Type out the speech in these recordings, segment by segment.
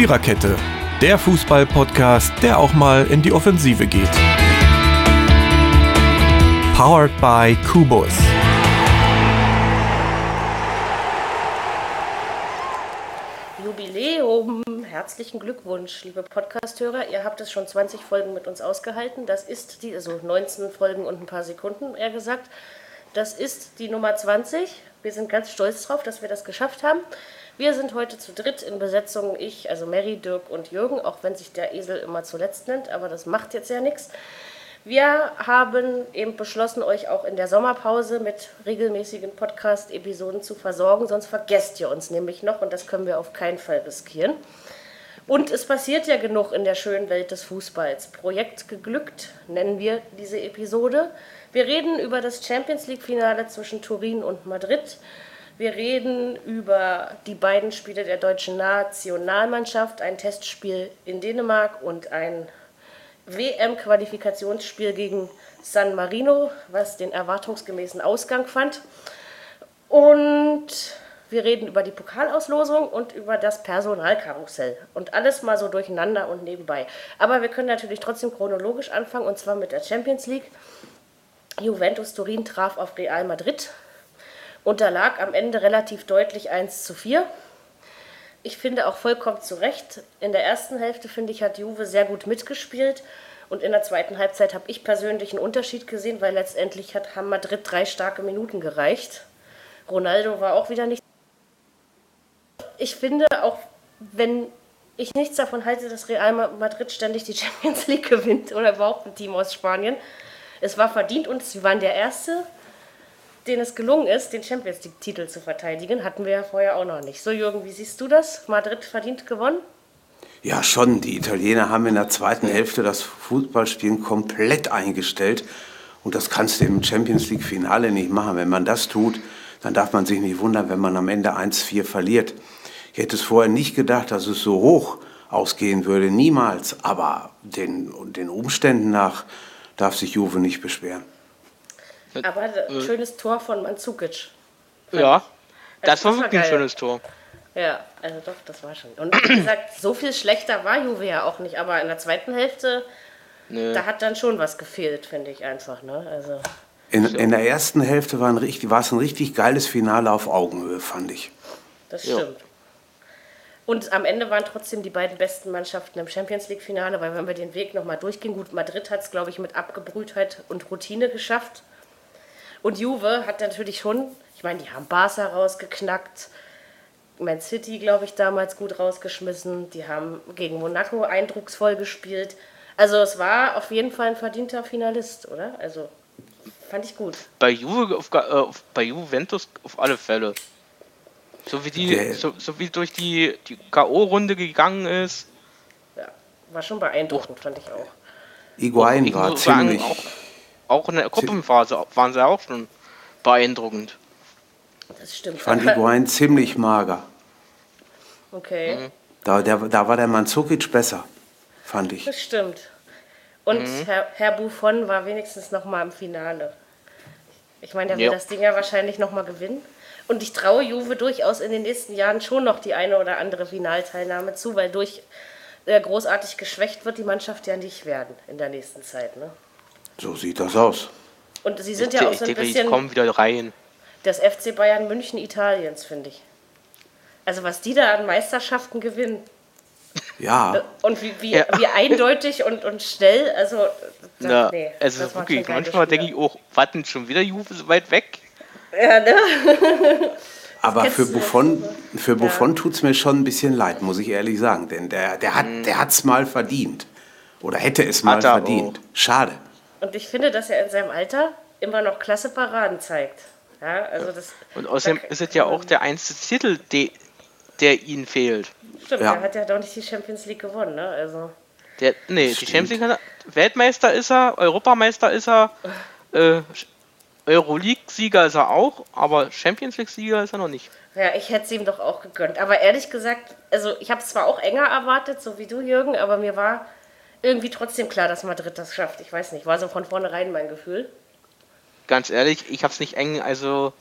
Viererkette, der Fußball-Podcast, der auch mal in die Offensive geht. Powered by Kubus. Jubiläum! Herzlichen Glückwunsch, liebe Podcasthörer. Ihr habt es schon 20 Folgen mit uns ausgehalten. Das ist die, also 19 Folgen und ein paar Sekunden, eher gesagt. Das ist die Nummer 20. Wir sind ganz stolz drauf, dass wir das geschafft haben. Wir sind heute zu dritt in Besetzung. Ich, also Mary, Dirk und Jürgen, auch wenn sich der Esel immer zuletzt nennt, aber das macht jetzt ja nichts. Wir haben eben beschlossen, euch auch in der Sommerpause mit regelmäßigen Podcast-Episoden zu versorgen, sonst vergesst ihr uns nämlich noch und das können wir auf keinen Fall riskieren. Und es passiert ja genug in der schönen Welt des Fußballs. Projekt geglückt nennen wir diese Episode. Wir reden über das Champions League-Finale zwischen Turin und Madrid. Wir reden über die beiden Spiele der deutschen Nationalmannschaft, ein Testspiel in Dänemark und ein WM-Qualifikationsspiel gegen San Marino, was den erwartungsgemäßen Ausgang fand. Und wir reden über die Pokalauslosung und über das Personalkarussell. Und alles mal so durcheinander und nebenbei. Aber wir können natürlich trotzdem chronologisch anfangen, und zwar mit der Champions League. Juventus Turin traf auf Real Madrid, unterlag am Ende relativ deutlich 1 zu 4. Ich finde auch vollkommen zu Recht. In der ersten Hälfte, finde ich, hat Juve sehr gut mitgespielt. Und in der zweiten Halbzeit habe ich persönlich einen Unterschied gesehen, weil letztendlich hat haben Madrid drei starke Minuten gereicht. Ronaldo war auch wieder nicht. Ich finde, auch wenn ich nichts davon halte, dass Real Madrid ständig die Champions League gewinnt oder überhaupt ein Team aus Spanien, es war verdient und sie waren der Erste, den es gelungen ist, den Champions League-Titel zu verteidigen. Hatten wir ja vorher auch noch nicht. So, Jürgen, wie siehst du das? Madrid verdient gewonnen? Ja, schon. Die Italiener haben in der zweiten Hälfte das Fußballspielen komplett eingestellt. Und das kannst du im Champions League-Finale nicht machen. Wenn man das tut, dann darf man sich nicht wundern, wenn man am Ende 1-4 verliert. Ich hätte es vorher nicht gedacht, dass es so hoch ausgehen würde. Niemals. Aber den, den Umständen nach darf sich Juve nicht beschweren. Aber ein äh, schönes Tor von Mandzukic. Ja, das, das war wirklich ein schönes Tor. Ja, also doch, das war schon. Und wie gesagt, so viel schlechter war Juve ja auch nicht, aber in der zweiten Hälfte, Nö. da hat dann schon was gefehlt, finde ich einfach. Ne? Also, in, in der ersten Hälfte war, ein richtig, war es ein richtig geiles Finale auf Augenhöhe, fand ich. Das stimmt. Ja. Und am Ende waren trotzdem die beiden besten Mannschaften im Champions League-Finale, weil wenn wir den Weg nochmal durchgehen, gut, Madrid hat es, glaube ich, mit Abgebrühtheit und Routine geschafft. Und Juve hat natürlich schon, ich meine, die haben Barca rausgeknackt, Man City, glaube ich, damals gut rausgeschmissen, die haben gegen Monaco eindrucksvoll gespielt. Also es war auf jeden Fall ein verdienter Finalist, oder? Also fand ich gut. Bei Juve, auf, äh, bei Juventus auf alle Fälle. So wie die, so, so, wie durch die, die K.O.-Runde gegangen ist. Ja, war schon beeindruckend, fand ich auch. Iguain war ziemlich. Auch, auch in der Gruppenphase waren sie auch schon beeindruckend. Das stimmt. Ich fand Iguain ziemlich mager. Okay. Mhm. Da, der, da war der Manzukic besser, fand ich. Das stimmt. Und mhm. Herr, Herr Buffon war wenigstens noch mal im Finale. Ich meine, der ja. das Ding ja wahrscheinlich noch mal gewinnen. Und ich traue Juve durchaus in den nächsten Jahren schon noch die eine oder andere Finalteilnahme zu, weil durch äh, großartig geschwächt wird die Mannschaft ja nicht werden in der nächsten Zeit. Ne? So sieht das aus. Und sie sind ich ja auch so ein bisschen. kommen wieder rein. Das FC Bayern München Italiens, finde ich. Also was die da an Meisterschaften gewinnen. Ja. Äh, und wie, wie, ja. wie eindeutig und, und schnell, also. Das, ja, nee, also wirklich, manchmal denke ich auch, warten schon wieder Juve so weit weg. Ja, ne? Aber für Buffon, für Buffon ja. tut es mir schon ein bisschen leid, muss ich ehrlich sagen. Denn der, der hat es der mal verdient. Oder hätte es mal verdient. Auch. Schade. Und ich finde, dass er in seinem Alter immer noch klasse Paraden zeigt. Ja, also das, Und außerdem ist es ja auch der einzige Titel, de, der ihnen fehlt. Stimmt, ja. er hat ja doch nicht die Champions League gewonnen, ne? Also. Der, nee, die Champions League Weltmeister ist er, Europameister ist er, äh, Euroleague-Sieger ist er auch, aber Champions League-Sieger ist er noch nicht. Ja, ich hätte es ihm doch auch gegönnt. Aber ehrlich gesagt, also ich habe es zwar auch enger erwartet, so wie du, Jürgen, aber mir war irgendwie trotzdem klar, dass Madrid das schafft. Ich weiß nicht, war so von vornherein mein Gefühl. Ganz ehrlich, ich habe es nicht eng, also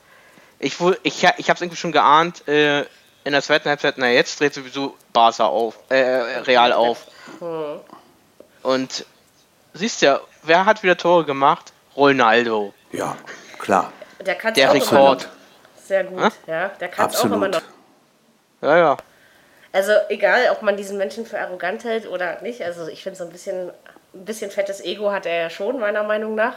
ich, ich, ich habe es irgendwie schon geahnt, äh, in der zweiten Halbzeit, na jetzt dreht sowieso Barca auf, äh, Real auf. Und siehst ja, wer hat wieder Tore gemacht? Ronaldo. Ja, klar. Der kann Der auch immer noch. Rekord. Sehr gut, Hä? ja. Der kann auch immer noch. Ja, ja. Also egal, ob man diesen Menschen für arrogant hält oder nicht. Also ich finde so ein bisschen, ein bisschen fettes Ego hat er ja schon, meiner Meinung nach.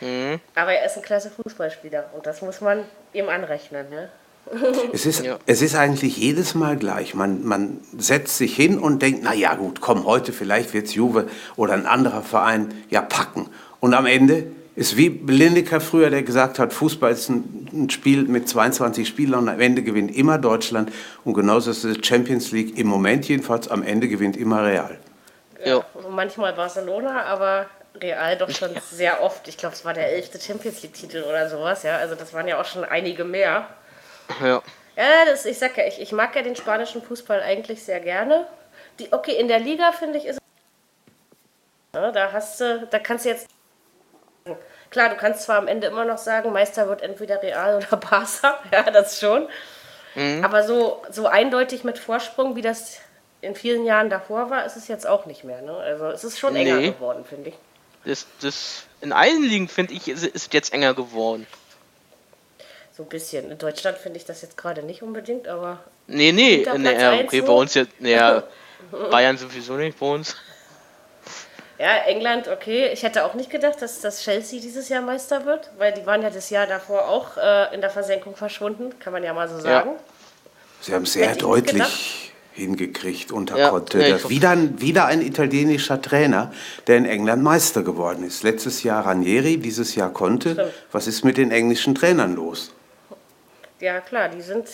Mhm. Aber er ist ein klasse Fußballspieler und das muss man ihm anrechnen. Ne? Es ist, Ja. es ist eigentlich jedes Mal gleich. Man, man setzt sich hin und denkt, na ja gut, komm, heute vielleicht wird's Juve oder ein anderer Verein ja packen. Und am Ende ist wie Lineker früher, der gesagt hat, Fußball ist ein, ein Spiel mit 22 Spielern und am Ende gewinnt immer Deutschland. Und genauso ist es Champions League im Moment jedenfalls, am Ende gewinnt immer Real. Ja. Und Manchmal Barcelona, aber Real doch schon sehr oft. Ich glaube, es war der elfte Champions League-Titel oder sowas. Ja, also das waren ja auch schon einige mehr. ja. Ja, das, ich sag ja, ich, ich mag ja den spanischen Fußball eigentlich sehr gerne. Die, okay, in der Liga finde ich ist ja, da hast du, da kannst du jetzt klar, du kannst zwar am Ende immer noch sagen, Meister wird entweder Real oder Barca, ja, das schon. Aber so, so eindeutig mit Vorsprung, wie das in vielen Jahren davor war, ist es jetzt auch nicht mehr. Ne? Also es ist schon enger Nee. geworden, finde ich. Das, das, in allen Ligen, finde ich, ist ist jetzt enger geworden. So ein bisschen. In Deutschland finde ich das jetzt gerade nicht unbedingt, aber Nee, nee, nee okay, so? bei uns jetzt, ja, Bayern sowieso nicht bei uns. Ja, England, okay. Ich hätte auch nicht gedacht, dass das Chelsea dieses Jahr Meister wird, weil die waren ja das Jahr davor auch äh, in der Versenkung verschwunden, kann man ja mal so sagen. Sie haben sehr Hätte deutlich hingekriegt unter Ja, Conte. hoffe- wieder, ein, wieder ein italienischer Trainer, der in England Meister geworden ist. Letztes Jahr Ranieri, dieses Jahr Conte. Stimmt. Was ist mit den englischen Trainern los? Ja, klar, die sind,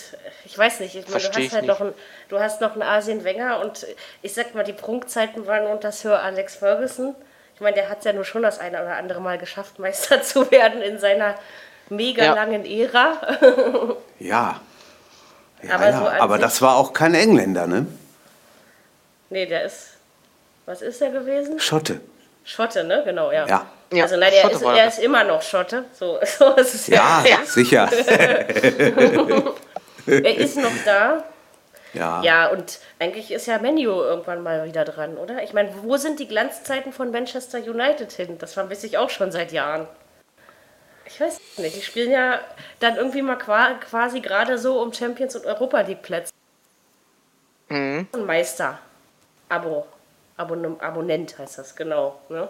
ich weiß nicht, ich meine, du hast ich halt nicht. noch einen, du hast noch einen Arsene Wenger und ich sag mal, die Prunkzeiten waren unter Sir Alex Ferguson. Ich meine, der hat es ja nur schon das eine oder andere Mal geschafft, Meister zu werden in seiner mega Ja. langen Ära. Ja. Ja, Aber ja. so aber das war auch kein Engländer, ne? nee, der ist, was ist er gewesen? Schotte. Schotte, ne? Genau, ja. Ja. Ja, also nein, er Schotte ist, er ist immer noch Schotte. So, so ist es Ja, ja. sicher. Er ist noch da. Ja. Ja, und eigentlich ist ja Menu irgendwann mal wieder dran, oder? Ich meine, wo sind die Glanzzeiten von Manchester United hin? Das vermisse ich auch schon seit Jahren. Ich weiß nicht, die spielen ja dann irgendwie mal qua- quasi gerade so um Champions und Europa League Plätze. Mhm. Ein Meister. Abo. Abonnem Abonnent heißt das, genau. Ne?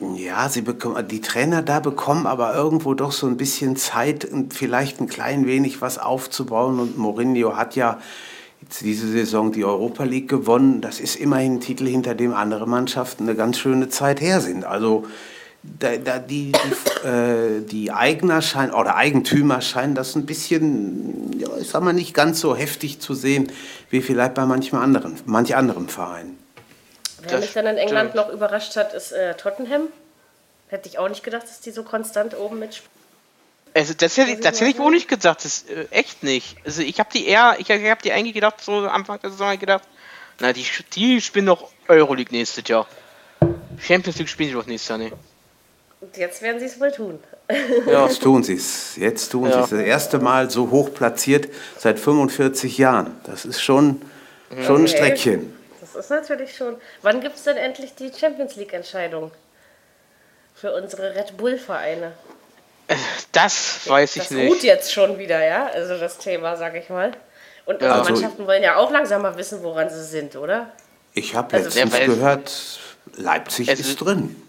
Ja, sie bekommen, die Trainer da bekommen aber irgendwo doch so ein bisschen Zeit, und vielleicht ein klein wenig was aufzubauen. Und Mourinho hat ja jetzt diese Saison die Europa League gewonnen. Das ist immerhin ein Titel, hinter dem andere Mannschaften eine ganz schöne Zeit her sind. Also da, da die, die, äh, die Eigner scheinen, oder Eigentümer scheinen das ein bisschen, ja, ich sag mal, nicht ganz so heftig zu sehen, wie vielleicht bei manchen anderen, manch anderem Verein. Wer Das mich dann in England stimmt. noch überrascht hat, ist äh, Tottenham. Hätte ich auch nicht gedacht, dass die so konstant oben mitspielen. Also das hätte, ich- das hätte ich auch nicht gedacht, das äh, echt nicht. Also ich habe die eher, ich habe die eigentlich gedacht, so am Anfang der Saison gedacht, na die, die spielen doch Euroleague nächstes Jahr. Champions League spielen die doch nächstes Jahr nicht. Und jetzt werden sie es wohl tun. Ja, Jetzt tun sie es. Jetzt tun Ja. sie es. Das erste Mal so hoch platziert seit 45 Jahren. Das ist schon, schon ein Okay. Streckchen. Das ist natürlich schon. Wann gibt es denn endlich die Champions League-Entscheidung? Für unsere Red Bull-Vereine. das weiß ich Das ruht nicht. jetzt schon wieder, ja? Also das Thema, sag ich mal. Und Ja. unsere Also- Mannschaften wollen ja auch langsam mal wissen, woran sie sind, oder? Ich habe Also, letztens weiß- gehört, Leipzig ist ist- drin.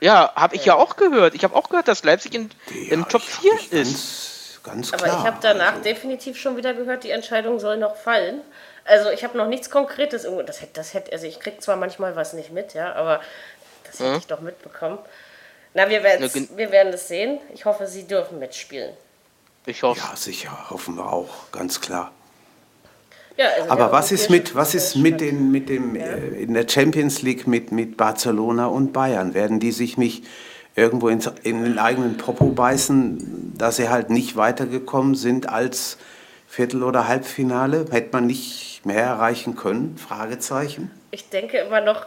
Ja, habe ich ja auch gehört. Ich habe auch gehört, dass Leipzig in, Ja, im Top ich- 4 hab ich ist. Ganz, ganz Aber klar. ich habe danach Also, definitiv schon wieder gehört, die Entscheidung soll noch fallen. Also ich habe noch nichts Konkretes irgendwo. Das hätte, das hätte, also ich kriege zwar manchmal was nicht mit, ja, aber das hätte ich doch mitbekommen. Na, wir werden Na, wir werden es sehen. Ich hoffe, sie dürfen mitspielen. Ich hoffe. ja, sicher, hoffen wir auch, ganz klar. Ja, also Aber was ist mit, was ist mit den, mit dem, äh, in der Champions League mit, mit Barcelona und Bayern? Werden die sich nicht irgendwo ins, in den eigenen Popo beißen, dass sie halt nicht weitergekommen sind als Viertel- oder Halbfinale? Hätte man nicht mehr erreichen können? Fragezeichen. Ich denke immer noch,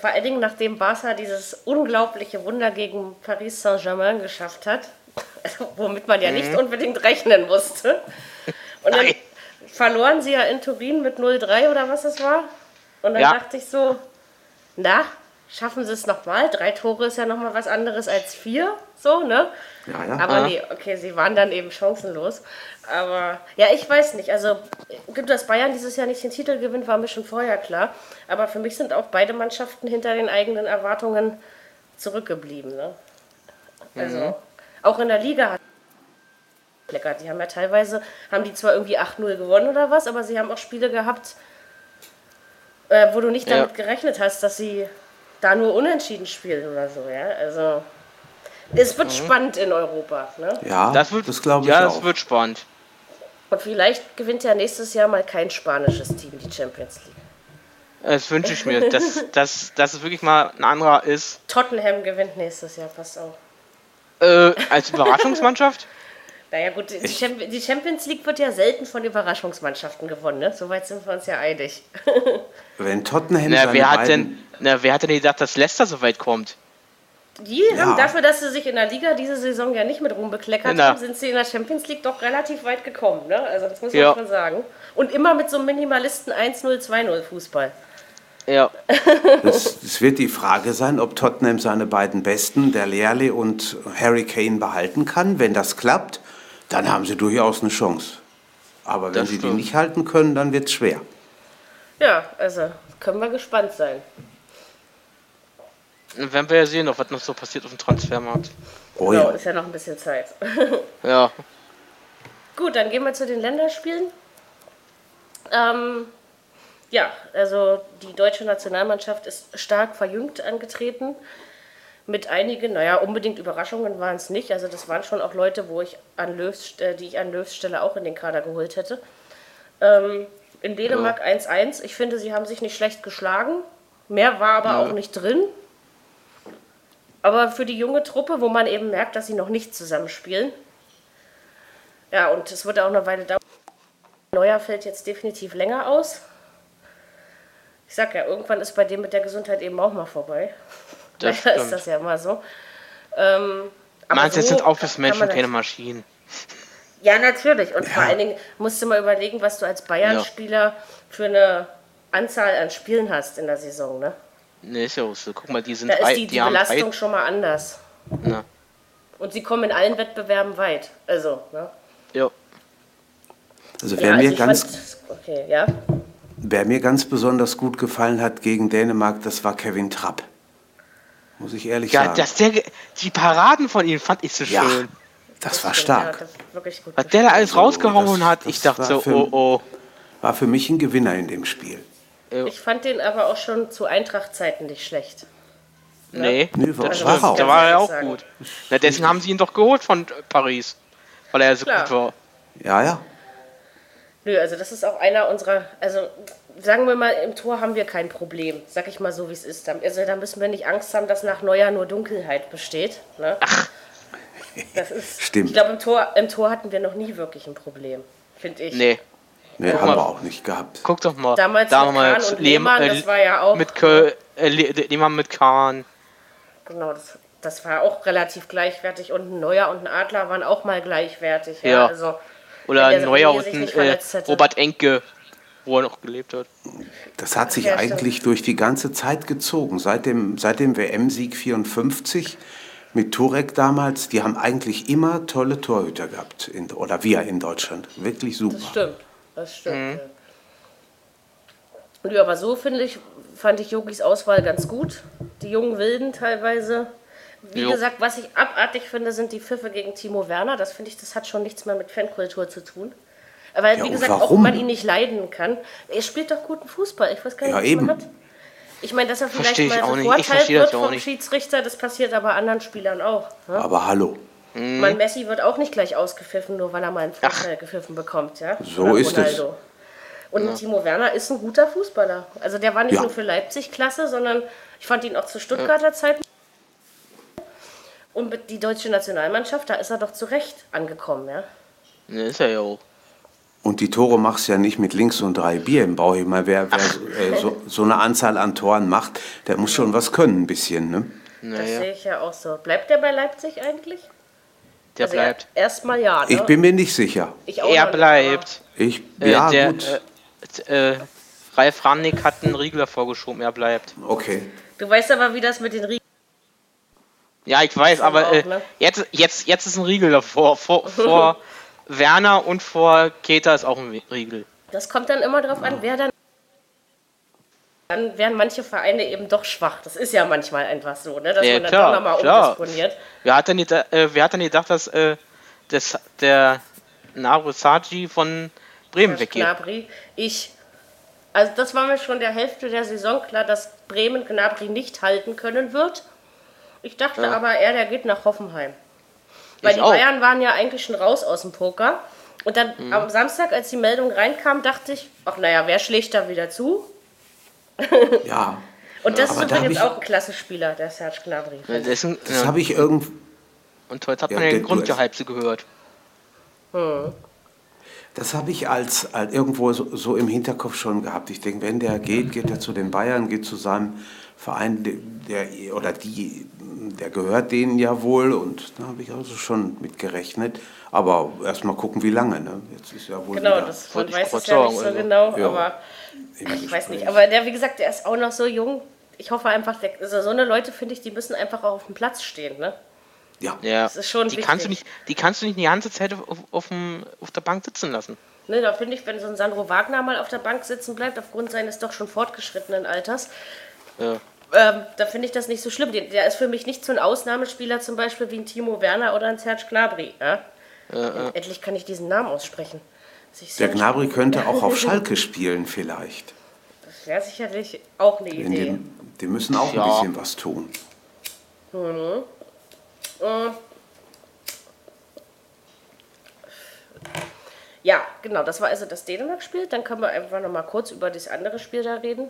vor allen Dingen nachdem Barca dieses unglaubliche Wunder gegen Paris Saint-Germain geschafft hat, womit man ja nicht unbedingt rechnen musste. Und dann, Nein. verloren sie ja in Turin mit 0-3 oder was es war. Und dann Ja. dachte ich so, na, schaffen sie es nochmal? Drei Tore ist ja nochmal was anderes als vier, so, ne? Ja, ja. Aber Ah. nee, okay, sie waren dann eben chancenlos. Aber ja, ich weiß nicht. Also, gut, dass Bayern dieses Jahr nicht den Titel gewinnt, war mir schon vorher klar. Aber für mich sind auch beide Mannschaften hinter den eigenen Erwartungen zurückgeblieben. Ne? Also, auch in der Liga hat lecker. Die haben ja teilweise, haben die zwar irgendwie 8-0 gewonnen oder was, aber sie haben auch Spiele gehabt, äh, wo du nicht Ja. damit gerechnet hast, dass sie da nur unentschieden spielen oder so, ja. Also es wird spannend in Europa, ne? Ja, Das wird, das glaube ich ja, auch. das wird spannend. Und vielleicht gewinnt ja nächstes Jahr mal kein spanisches Team die Champions League. Das wünsche ich mir, dass, dass, dass es wirklich mal ein anderer ist. Tottenham gewinnt nächstes Jahr, passt auf. Äh, als Überraschungsmannschaft? Naja gut, die, die Champions League wird ja selten von Überraschungsmannschaften gewonnen, ne? Soweit sind wir uns ja einig. Wenn Tottenham Na, seine wer hat beiden, denn, na, wer hat denn gedacht, dass Leicester so weit kommt? Die Ja. haben dafür, dass sie sich in der Liga diese Saison ja nicht mit Ruhm bekleckert Genau. haben, sind sie in der Champions League doch relativ weit gekommen. Ne? Also das muss man Ja. schon sagen. Und immer mit so einem Minimalisten 1-0, 2-0 Fußball. Ja, Es, es wird die Frage sein, ob Tottenham seine beiden Besten, der Lerle und Harry Kane, behalten kann. Wenn das klappt, dann haben sie durchaus eine Chance. Aber wenn Das sie die nicht halten können, dann wird es schwer. Ja, also können wir gespannt sein. dann werden wir ja sehen, noch, was noch so passiert auf dem Transfermarkt. Oh ja. ist ja noch ein bisschen Zeit. Ja, Gut, dann gehen wir zu den Länderspielen. Ähm, ja, also die deutsche Nationalmannschaft ist stark verjüngt angetreten. Mit einigen, naja, unbedingt Überraschungen waren es nicht. Also das waren schon auch Leute, wo ich an Löws, äh, die ich an Löws Stelle auch in den Kader geholt hätte. Ähm, in Dänemark 1-1. Ich finde, sie haben sich nicht schlecht geschlagen. Mehr war aber auch nicht drin. Aber für die junge Truppe, wo man eben merkt, dass sie noch nicht zusammenspielen. Ja, und es wird auch eine Weile dauern. Neuer fällt jetzt definitiv länger aus. Ich sag ja, irgendwann ist bei dem mit der Gesundheit eben auch mal vorbei. Das Leider ist das ja immer so. Ähm, aber meinst du, es so sind Office-Menschen, kann man keine Maschinen? Ja, natürlich. Und vor allen Dingen musst du mal überlegen, was du als Bayern-Spieler für eine Anzahl an Spielen hast in der Saison. Ne? Ne, ist ja auch so. Guck mal, die sind Da ist die, die haben Belastung schon mal anders. na, Und sie kommen in allen Wettbewerben weit. Also, ne? ja. Also Ja, wer, also mir ganz, fand, okay, ja. wer mir ganz besonders gut gefallen hat gegen Dänemark, das war Kevin Trapp. Muss ich ehrlich Ja, sagen. dass der, die Paraden von ihm fand ich so ja, schön. das war stimmt, ja, stark. das ist wirklich gut Was der da alles rausgehauen das- hat, das ich dachte war so, für- oh oh. War für mich ein Gewinner in dem Spiel. Ich fand den aber auch schon zu Eintracht-Zeiten nicht schlecht. Nee, Nee, war- das war auch. Da war er auch sagen. gut. Na, deswegen haben sie ihn doch geholt von Paris. Weil er so Klar. gut war. Ja, ja. Nö, also das ist auch einer unserer, also sagen wir mal, im Tor haben wir kein Problem. Sag ich mal so, wie es ist. Da- Also da müssen wir nicht Angst haben, dass nach Neujahr nur Dunkelheit besteht. Ne? Das ist, Stimmt. Ich glaube, im Tor, im Tor hatten wir noch nie wirklich ein Problem, finde ich. Nee, Nee, haben mal. wir auch nicht gehabt. guck doch mal. Damals da mit Kahn Lehmann, äh, das war ja auch- Mit Kö äh, Le Lehmann mit Kahn. Genau, das, das war auch relativ gleichwertig. Und ein Neuer und ein Adler waren auch mal gleichwertig. Ja, Ja. Also, Oder ein Neuer und ein nicht äh. Robert Enke, wo er noch gelebt hat. Das hat sich Ja, stimmt. eigentlich durch die ganze Zeit gezogen. Seit dem, seit dem WM-Sieg 54 mit Turek damals, die haben eigentlich immer tolle Torhüter gehabt. In, oder wir in Deutschland. Wirklich super. Das stimmt, das stimmt. Ja. Und ja, aber so finde ich, fand ich Yogis Auswahl ganz gut. Die jungen Wilden teilweise. Wie Jo. gesagt, was ich abartig finde, sind die Pfiffe gegen Timo Werner. Das finde ich, das hat schon nichts mehr mit Fankultur zu tun. Weil, Ja, wie gesagt, auch warum? wenn man ihn nicht leiden kann, er spielt doch guten Fußball. Ich weiß gar nicht, Ja, was eben. man hat. Ich meine, dass er vielleicht Versteh ich mal auch nicht. Ich verurteilt verstehe das wird ja auch vom nicht. Schiedsrichter, das passiert aber anderen Spielern auch. Ne? Aber hallo, Mhm. Man Messi wird auch nicht gleich ausgepfiffen, nur weil er mal einen Vorteil gepfiffen bekommt, ja? So Oder ist es. Und Timo Werner ist ein guter Fußballer. Also der war nicht Ja. nur für Leipzig klasse, sondern ich fand ihn auch zu Stuttgarter Zeiten. Und mit die deutsche Nationalmannschaft, da ist er doch zu Recht angekommen, ja? Ne, ist er ja auch. Und die Tore machst du ja nicht mit links und drei Bier im Bauch. Ich meine, wer, wer so, äh, so, so eine Anzahl an Toren macht, der muss schon was können, ein bisschen. Ne? Das Naja. sehe ich ja auch so. Bleibt der bei Leipzig eigentlich? Der also bleibt. er- Erstmal ja. Ne? Ich bin mir nicht sicher. Ich auch Er bleibt. Ich, Äh, ja, der, gut. Äh, äh, Ralf Rannick hat einen Riegler vorgeschoben, er bleibt. Okay. Du weißt aber, wie das mit den Riegeln Ja, ich weiß, aber auch, äh, ne? jetzt, jetzt, jetzt ist ein Riegel davor. Vor, vor Werner und vor Keter ist auch ein Riegel. Das kommt dann immer drauf an, wer dann. Dann werden manche Vereine eben doch schwach. Das ist ja manchmal einfach so, ne? dass Ja, man dann klar, doch nochmal klar. umdisponiert. Wer hat denn, geda- äh, wer hat denn gedacht, dass äh, das, der Naru Saji von Bremen weggeht? Gnabry, ich. Also das war mir schon der Hälfte der Saison klar, dass Bremen Gnabry nicht halten können wird. Ich dachte Ja. aber eher, der geht nach Hoffenheim. Weil Ich die auch. Bayern waren ja eigentlich schon raus aus dem Poker. Und dann Mhm. am Samstag, als die Meldung reinkam, dachte ich, ach naja, wer schlägt da wieder zu? Ja. Und das Aber ist übrigens auch ein klasse Spieler, der Serge Gnabry. Das ist ein, Das ja. habe ich irgend. Und heute hat Ja, man ja der- den Grundgehalbse gehört. Das habe ich als, als irgendwo so, so im Hinterkopf schon gehabt. Ich denke, wenn der geht, geht er zu den Bayern, geht zu seinem Verein, der, der oder die, der gehört denen ja wohl und da habe ich also schon mit gerechnet. Aber erst mal gucken, wie lange. Ne? Jetzt ist ja wohl Genau, wieder das, man weiß es ja nicht so also. genau, Ja. aber ich weiß nicht. Aber der, wie gesagt, der ist auch noch so jung. Ich hoffe einfach, also so eine Leute, finde ich, die müssen einfach auch auf dem Platz stehen. Ne? Ja. Ja, Das ist schon die kannst du wichtig. nicht, die kannst du nicht die ganze Zeit auf, auf, dem, auf der Bank sitzen lassen. Ne, da finde ich, wenn so ein Sandro Wagner mal auf der Bank sitzen bleibt, aufgrund seines doch schon fortgeschrittenen Alters, Ja. ähm, da finde ich das nicht so schlimm. Der, der ist für mich nicht so ein Ausnahmespieler zum Beispiel wie ein Timo Werner oder ein Serge Gnabry. Ja? Endlich kann ich diesen Namen aussprechen. Der Serge- Gnabry könnte auch auf Schalke spielen vielleicht. Das wäre sicherlich auch eine Idee. die, die müssen auch Ja. ein bisschen was tun. Ja, genau, das war also das Dänemark-Spiel. Dann können wir einfach noch mal kurz über das andere Spiel da reden.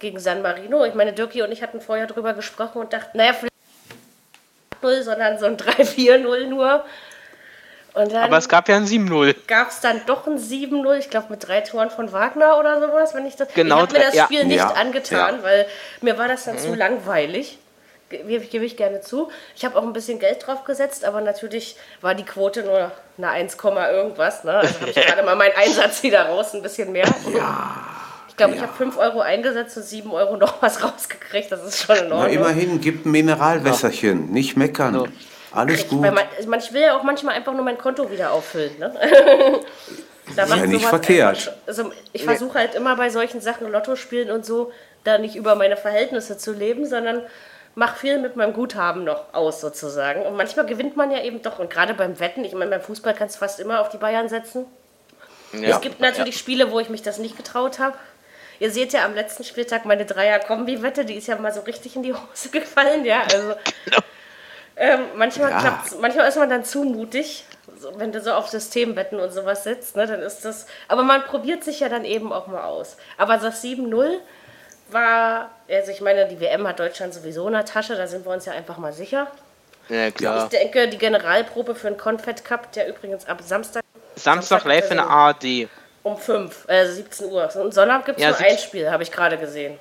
Gegen San Marino. Ich meine, Dirki und ich hatten vorher drüber gesprochen und dachten, naja, vielleicht nicht 0, sondern so ein 3-4-0 nur. Und dann Aber es gab ja ein 7-0. gab es dann doch ein 7-0, ich glaube mit drei Toren von Wagner oder sowas, wenn ich das. Genau, ich habe mir das ja. Spiel nicht Ja, angetan, ja. weil mir war das dann Mhm. zu langweilig. Ge- Gebe ich gerne zu. Ich habe auch ein bisschen Geld drauf gesetzt, aber natürlich war die Quote nur eine 1, irgendwas. Ne? Also habe ich gerade mal meinen Einsatz wieder raus, ein bisschen mehr. Ich glaube, ich Ja. habe 5 Euro eingesetzt und 7 Euro noch was rausgekriegt. Das ist schon in Na, Ordnung. immerhin, gib ein Mineralwässerchen, nicht meckern. Alles Ich, gut. weil man, ich will ja auch manchmal einfach nur mein Konto wieder auffüllen. Ne? da macht ja nicht verkehrt. Also ich versuche halt immer bei solchen Sachen, Lotto spielen und so, da nicht über meine Verhältnisse zu leben, sondern mach viel mit meinem Guthaben noch aus sozusagen. Und manchmal gewinnt man ja eben doch. Und gerade beim Wetten, ich meine, beim Fußball kannst du fast immer auf die Bayern setzen. Ja. Es gibt natürlich Spiele, wo ich mich das nicht getraut habe. Ihr seht ja am letzten Spieltag meine Dreier-Kombi-Wette, die ist ja mal so richtig in die Hose gefallen, ja. Also ähm, manchmal Ja. manchmal ist man dann zu mutig, so, wenn du so auf Systemwetten und sowas sitzt, ne, dann ist das. Aber man probiert sich ja dann eben auch mal aus. Aber das 7-0 war, also ich meine, die WM hat Deutschland sowieso in der Tasche, da sind wir uns ja einfach mal sicher. Ja, klar. Ich denke, die Generalprobe für den Confed Cup, der übrigens ab Samstag Samstag live in der ARD. um 5, äh, 17 Uhr. Und Sonntag gibt es Ja, nur 17 ein Spiel, habe ich gerade gesehen.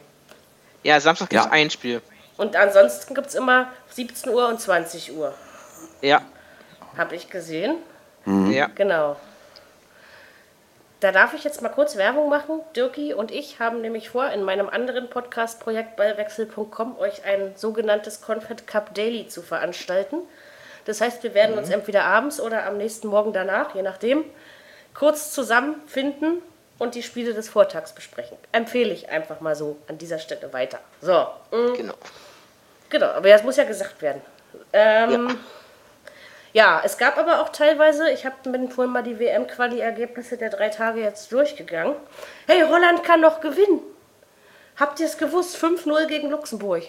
Ja, Samstag gibt es Ja. ein Spiel. Und ansonsten gibt es immer 17 Uhr und 20 Uhr, Ja. habe ich gesehen. Ja. Genau. Da darf ich jetzt mal kurz Werbung machen. Dirki und ich haben nämlich vor, in meinem anderen Podcast-Projekt ballwechsel.com euch ein sogenanntes Confed Cup Daily zu veranstalten. Das heißt, wir werden uns entweder abends oder am nächsten Morgen danach, je nachdem, kurz zusammenfinden und die Spiele des Vortags besprechen. Empfehle ich einfach mal so an dieser Stelle weiter. So, mm, Genau. Genau, aber das muss ja gesagt werden. Ähm, ja. Es gab aber auch teilweise, ich habe mir vorhin mal die WM-Quali-Ergebnisse der drei Tage jetzt durchgegangen. Hey, Holland kann noch gewinnen. Habt ihr es gewusst? 5-0 gegen Luxemburg.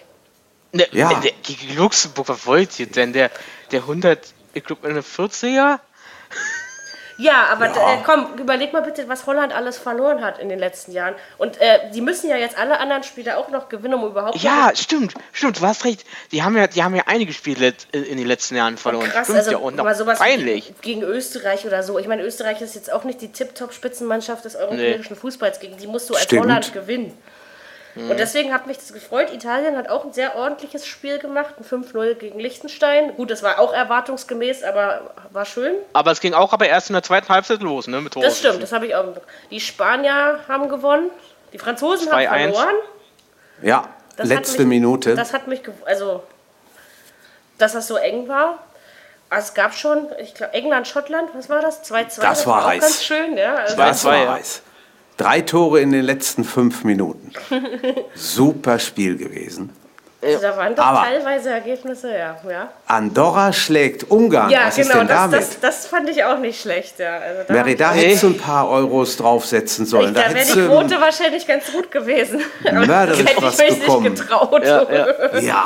Ne, Ja. der, gegen Luxemburg, was wollt ihr denn? Der, der 100, ich glaube, eine 40er? Ja, aber Ja. Äh, komm, überleg mal bitte, was Holland alles verloren hat in den letzten Jahren. Und äh, die müssen ja jetzt alle anderen Spiele auch noch gewinnen, um überhaupt Ja, stimmt, stimmt, du hast recht. Die haben ja, die haben ja einige Spiele in den letzten Jahren verloren. Krass, stimmt also ja, und mal auch sowas peinlich. Gegen, Österreich oder so. Ich meine, Österreich ist jetzt auch nicht die Tip-Top-Spitzenmannschaft des europäischen Fußballs. Gegen die musst du als Stimmt. Holland gewinnen. Und deswegen hat mich das gefreut. Italien hat auch ein sehr ordentliches Spiel gemacht, ein 5-0 gegen Liechtenstein. Gut, das war auch erwartungsgemäß, aber war schön. Aber es ging auch aber erst in der zweiten Halbzeit los, ne? Mit Das stimmt, das habe ich auch. Die Spanier haben gewonnen, die Franzosen haben 2-1. verloren. Ja, Das hat letzte mich, Minute. Das hat mich, also, dass das so eng war. Also es gab schon, ich glaube, England, Schottland, was war das? 2-2. Das war heiß. ganz schön, ja. Also, das war heiß. Drei Tore in den letzten fünf Minuten. Super Spiel gewesen. also da waren doch Aber- teilweise Ergebnisse, ja. Ja, Andorra schlägt Ungarn. ja Was ist genau, denn das, damit? das, das fand ich auch nicht schlecht, ja. Also da, Mary, da hättest du ein paar Euros draufsetzen sollen. ich, Da da wäre die Quote wahrscheinlich ganz gut gewesen. Aber mörderisch das hätte was ich mich bekommen. nicht getraut. Ja, ja. Ja,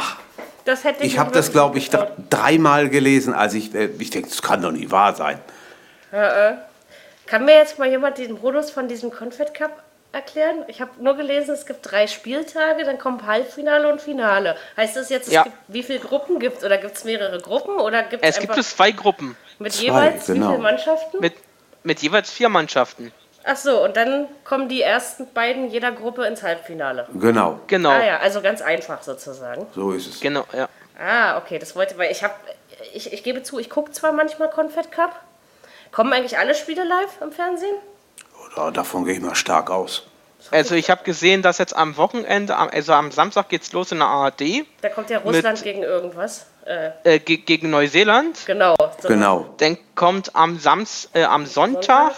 Das hätte ich ich habe das, glaube ich, dreimal gelesen. Also ich, äh, ich denke, das kann doch nicht wahr sein. Kann mir jetzt mal jemand den Modus von diesem Confed Cup erklären? Ich habe nur gelesen, es gibt drei Spieltage, dann kommt Halbfinale und Finale. Heißt das jetzt, es Ja. gibt, wie viele Gruppen gibt es? Oder gibt es mehrere Gruppen? Oder gibt Es es gibt es zwei Gruppen mit zwei, jeweils wie genau. viele Mannschaften? mit, mit jeweils vier Mannschaften. Ach so, und dann kommen die ersten beiden jeder Gruppe ins Halbfinale. Genau, Genau. Ah ja, also ganz einfach sozusagen. so ist es. Genau, ja. Ah, okay, das wollte, weil ich habe, ich, ich gebe zu, ich gucke zwar manchmal Confed Cup. Kommen eigentlich alle Spiele live im Fernsehen? Oder davon gehe ich mal stark aus. Also ich habe gesehen, dass jetzt am Wochenende, also am Samstag geht's los in der ARD Da kommt ja Russland Mit- gegen irgendwas. Äh, äh, ge gegen Neuseeland. genau. So. Genau. Dann kommt am, Sams äh, am Sonntag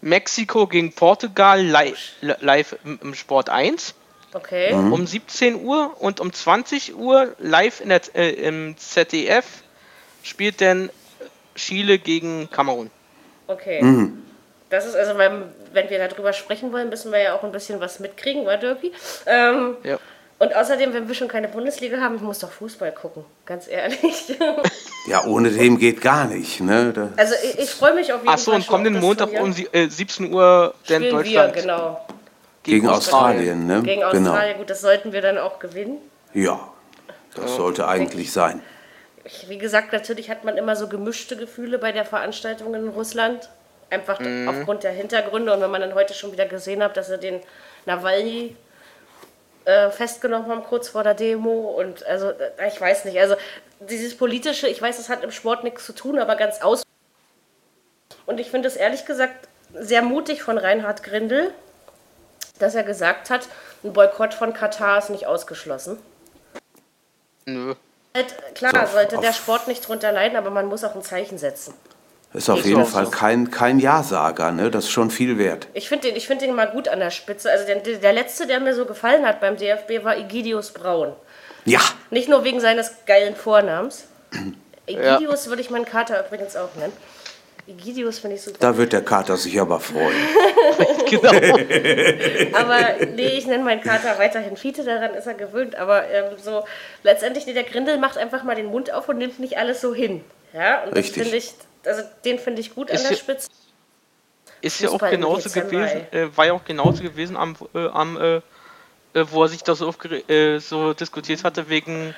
Mexiko gegen Portugal live, live im, Sport 1 Okay. um 17 Uhr und um 20 Uhr live in der, äh, im ZDF spielt dann Chile gegen Kamerun. Okay. Das ist also, wenn, wenn wir darüber sprechen wollen, müssen wir ja auch ein bisschen was mitkriegen, war Dirkie? Ähm, Ja. und außerdem, wenn wir schon keine Bundesliga haben, ich muss doch Fußball gucken, ganz ehrlich. Ja, ohne dem geht gar nicht. Ne? Also ich, ich freue mich auf jeden Achso, Fall und schon kommenden auf das Montag um sie- äh, 17 Uhr dann Spielen Deutschland wir, genau. gegen Australien. Ne? Gegen genau. Australien, gut, das sollten wir dann auch gewinnen. Ja, das sollte eigentlich sein. Ich, wie gesagt, natürlich hat man immer so gemischte Gefühle bei der Veranstaltung in Russland. Einfach aufgrund der Hintergründe. Und wenn man dann heute schon wieder gesehen hat, dass sie den Nawalny äh, festgenommen haben, kurz vor der Demo. Und also, äh, ich weiß nicht. Also, dieses politische, ich weiß, es hat im Sport nichts zu tun, aber ganz aus. Und ich finde es ehrlich gesagt sehr mutig von Reinhard Grindel, dass er gesagt hat, ein Boykott von Katar ist nicht ausgeschlossen. Nö. Halt, klar, So, auf- sollte der Sport nicht drunter leiden, aber man muss auch ein Zeichen setzen. Das ist auf Ist jeden Fall so. kein, kein Ja-Sager. Ne? Das ist schon viel wert. Ich finde den, ich find den mal gut an der Spitze. Also der, der letzte, der mir so gefallen hat beim DFB, war Egidius Braun. Ja, Nicht nur wegen seines geilen Vornamens. Egidius würde ich meinen Kater übrigens auch nennen. Egidius finde ich super. da wird der Kater sich aber freuen. Genau. Aber nee, ich nenne meinen Kater weiterhin Fiete, daran ist er gewöhnt. Aber ähm, so letztendlich, nee, der Grindel macht einfach mal den Mund auf und nimmt nicht alles so hin. Ja, und das Richtig. finde ich, also den finde ich gut an Ist der ja- Spitze. Ist ja auch genauso gewesen, äh, war ja auch genauso gewesen am, äh, am äh, äh, wo er sich da so, äh, so diskutiert hatte wegen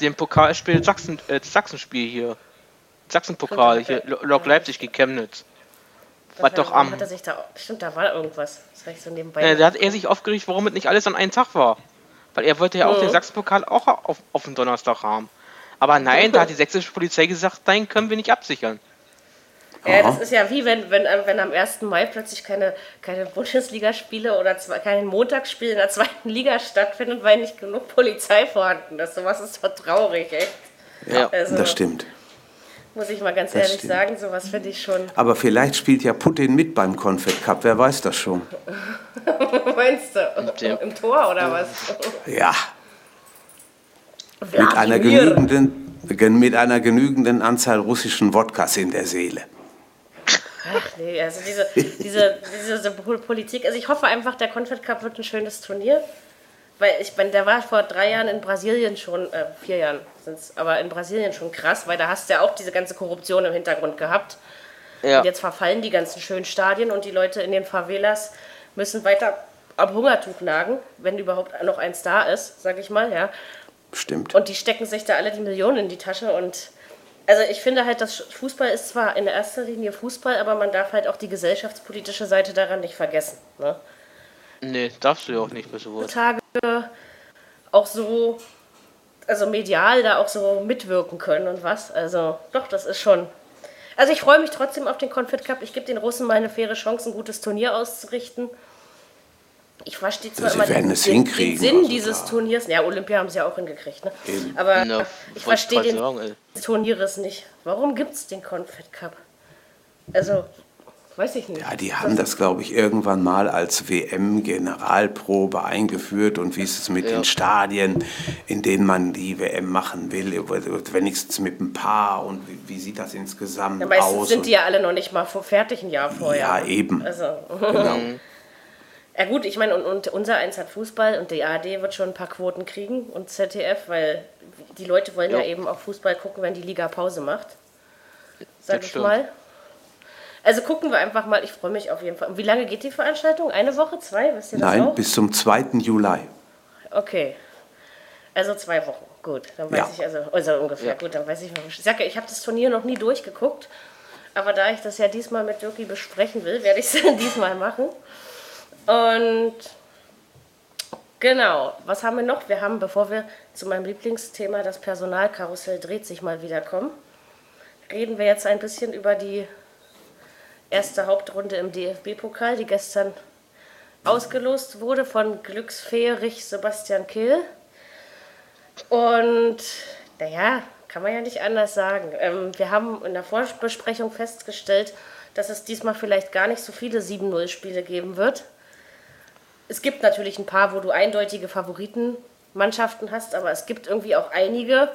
dem Pokalspiel Sachsen, äh, Sachsenspiel hier. Sachsenpokal, hier, Lo- Lok Leipzig gegen Chemnitz. Was doch am. Hat er sich da, stimmt, da war irgendwas. Das ich so nebenbei. Äh, da hat er sich aufgeregt, warum es nicht alles an einem Tag war. Weil er wollte ja auch Mhm. den Sachsenpokal auch auf, auf den Donnerstag haben. Aber nein, da hat die sächsische Polizei gesagt, nein, können wir nicht absichern. Ja, das ist ja wie wenn, wenn, äh, wenn am 1. Mai plötzlich keine, keine Bundesligaspiele oder zwei, kein Montagsspiel in der zweiten Liga stattfindet, weil nicht genug Polizei vorhanden ist. Sowas ist doch traurig, echt. Ja. Also, Das stimmt. Muss ich mal ganz Das ehrlich stimmt. sagen, sowas finde ich schon. Aber vielleicht spielt ja Putin mit beim Confed Cup. Wer weiß das schon? Meinst du? dem- Im Tor oder was? Ja, mit einer, genügenden, gen- mit einer genügenden Anzahl russischen Wodkas in der Seele. Ach nee, also diese, diese, diese Pol- Politik. Also ich hoffe einfach, der Confed Cup wird ein schönes Turnier. Weil ich bin, der war vor drei Jahren in Brasilien schon, äh, vier Jahren sind's, aber in Brasilien schon krass, weil da hast du ja auch diese ganze Korruption im Hintergrund gehabt. Ja. Und jetzt verfallen die ganzen schönen Stadien und die Leute in den Favelas müssen weiter am Hungertuch nagen, wenn überhaupt noch eins da ist, sag ich mal, ja. Stimmt. Und die stecken sich da alle die Millionen in die Tasche und also ich finde halt, dass Fußball ist zwar in erster Linie Fußball, aber man darf halt auch die gesellschaftspolitische Seite daran nicht vergessen. Ne? Nee, darfst du ja auch nicht bei sowas. Tage auch so, also medial da auch so mitwirken können und was. Also doch, das ist schon. Also ich freue mich trotzdem auf den Confed Cup. Ich gebe den Russen mal eine faire Chance, ein gutes Turnier auszurichten. Ich verstehe zwar Sie immer werden den, es den, hinkriegen, den Sinn also dieses da- Turniers. Ja, Olympia haben sie ja auch hingekriegt, ne? Aber Ja, ich verstehe den sagen. Turnieres nicht. Warum gibt es den Confed Cup? Also, weiß ich nicht. Ja, die haben das, glaube ich, irgendwann mal als WM-Generalprobe eingeführt und wie ist es mit Ja. den Stadien, in denen man die WM machen will, wenigstens mit ein paar und wie, wie sieht das insgesamt Ja, meistens aus? sind die ja alle noch nicht mal vor fertig ein Jahr vorher. Ja, eben. Also, genau. Ja gut, ich meine, und, und unser Eins hat Fußball und die ARD wird schon ein paar Quoten kriegen und ZDF, weil die Leute wollen ja, Ja. eben auch Fußball gucken, wenn die Liga Pause macht. Sag Das ich stimmt. mal. Also gucken wir einfach mal, ich freue mich auf jeden Fall. Und wie lange geht die Veranstaltung? Eine Woche, zwei? Wisst ihr das Nein, auch? bis zum 2. Juli. Okay. Also zwei Wochen. Gut, dann weiß Ja. ich also, also ungefähr. Ja. Gut, dann weiß ich, was ich sage. Ich habe das Turnier noch nie durchgeguckt, aber da ich das ja diesmal mit Dirki besprechen will, werde ich es diesmal machen. Und genau, was haben wir noch? Wir haben, bevor wir zu meinem Lieblingsthema, das Personalkarussell dreht sich mal wieder kommen, reden wir jetzt ein bisschen über die erste Hauptrunde im DFB-Pokal, die gestern ausgelost wurde von Glücksfährig Sebastian Kehl. Und naja, kann man ja nicht anders sagen. Ähm, wir haben in der Vorbesprechung festgestellt, dass es diesmal vielleicht gar nicht so viele 7-0-Spiele geben wird. Es gibt natürlich ein paar, wo du eindeutige Favoritenmannschaften hast, aber es gibt irgendwie auch einige,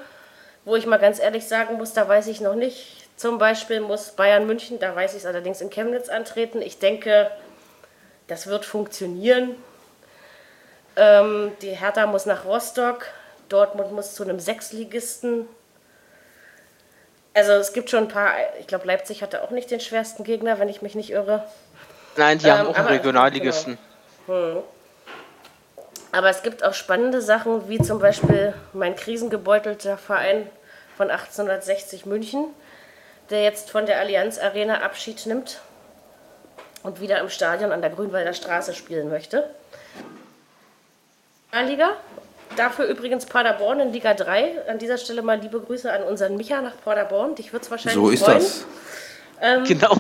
wo ich mal ganz ehrlich sagen muss, da weiß ich noch nicht. Zum Beispiel muss Bayern München, da weiß ich es allerdings in Chemnitz antreten. Ich denke, das wird funktionieren. Ähm, die Hertha muss nach Rostock, Dortmund muss zu einem Sechsligisten. Also es gibt schon ein paar, ich glaube Leipzig hatte auch nicht den schwersten Gegner, wenn ich mich nicht irre. Nein, die Ähm, haben auch einen aber- Regionalligisten. Aber es gibt auch spannende Sachen, wie zum Beispiel mein krisengebeutelter Verein von 1860 München, der jetzt von der Allianz Arena Abschied nimmt und wieder im Stadion an der Grünwalder Straße spielen möchte. Liga. Dafür übrigens Paderborn in Liga 3. An dieser Stelle mal liebe Grüße an unseren Micha nach Paderborn. Dich wird es wahrscheinlich So ist freuen. das. Genau.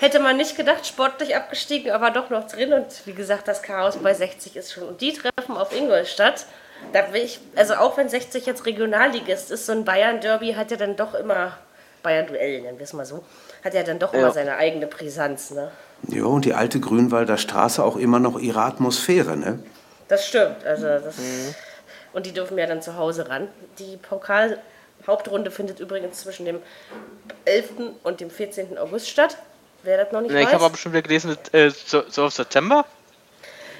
Hätte man nicht gedacht, sportlich abgestiegen, aber doch noch drin. Und wie gesagt, das Chaos bei 60 ist schon. Und die treffen auf Ingolstadt. Da will ich, also auch wenn 60 jetzt Regionalligist ist, so ein Bayern-Derby hat ja dann doch immer, Bayern-Duell nennen wir es mal so, hat ja dann doch immer Ja. seine eigene Brisanz. Ne? Ja, und die alte Grünwalder Straße auch immer noch ihre Atmosphäre, ne? Das stimmt. Also das, Und die dürfen ja dann zu Hause ran. Die Pokal-Hauptrunde findet übrigens zwischen dem 11. und dem 14. August statt. Wer das noch nicht Ne, ich weiß. habe aber schon wieder gelesen, äh, so, so auf September.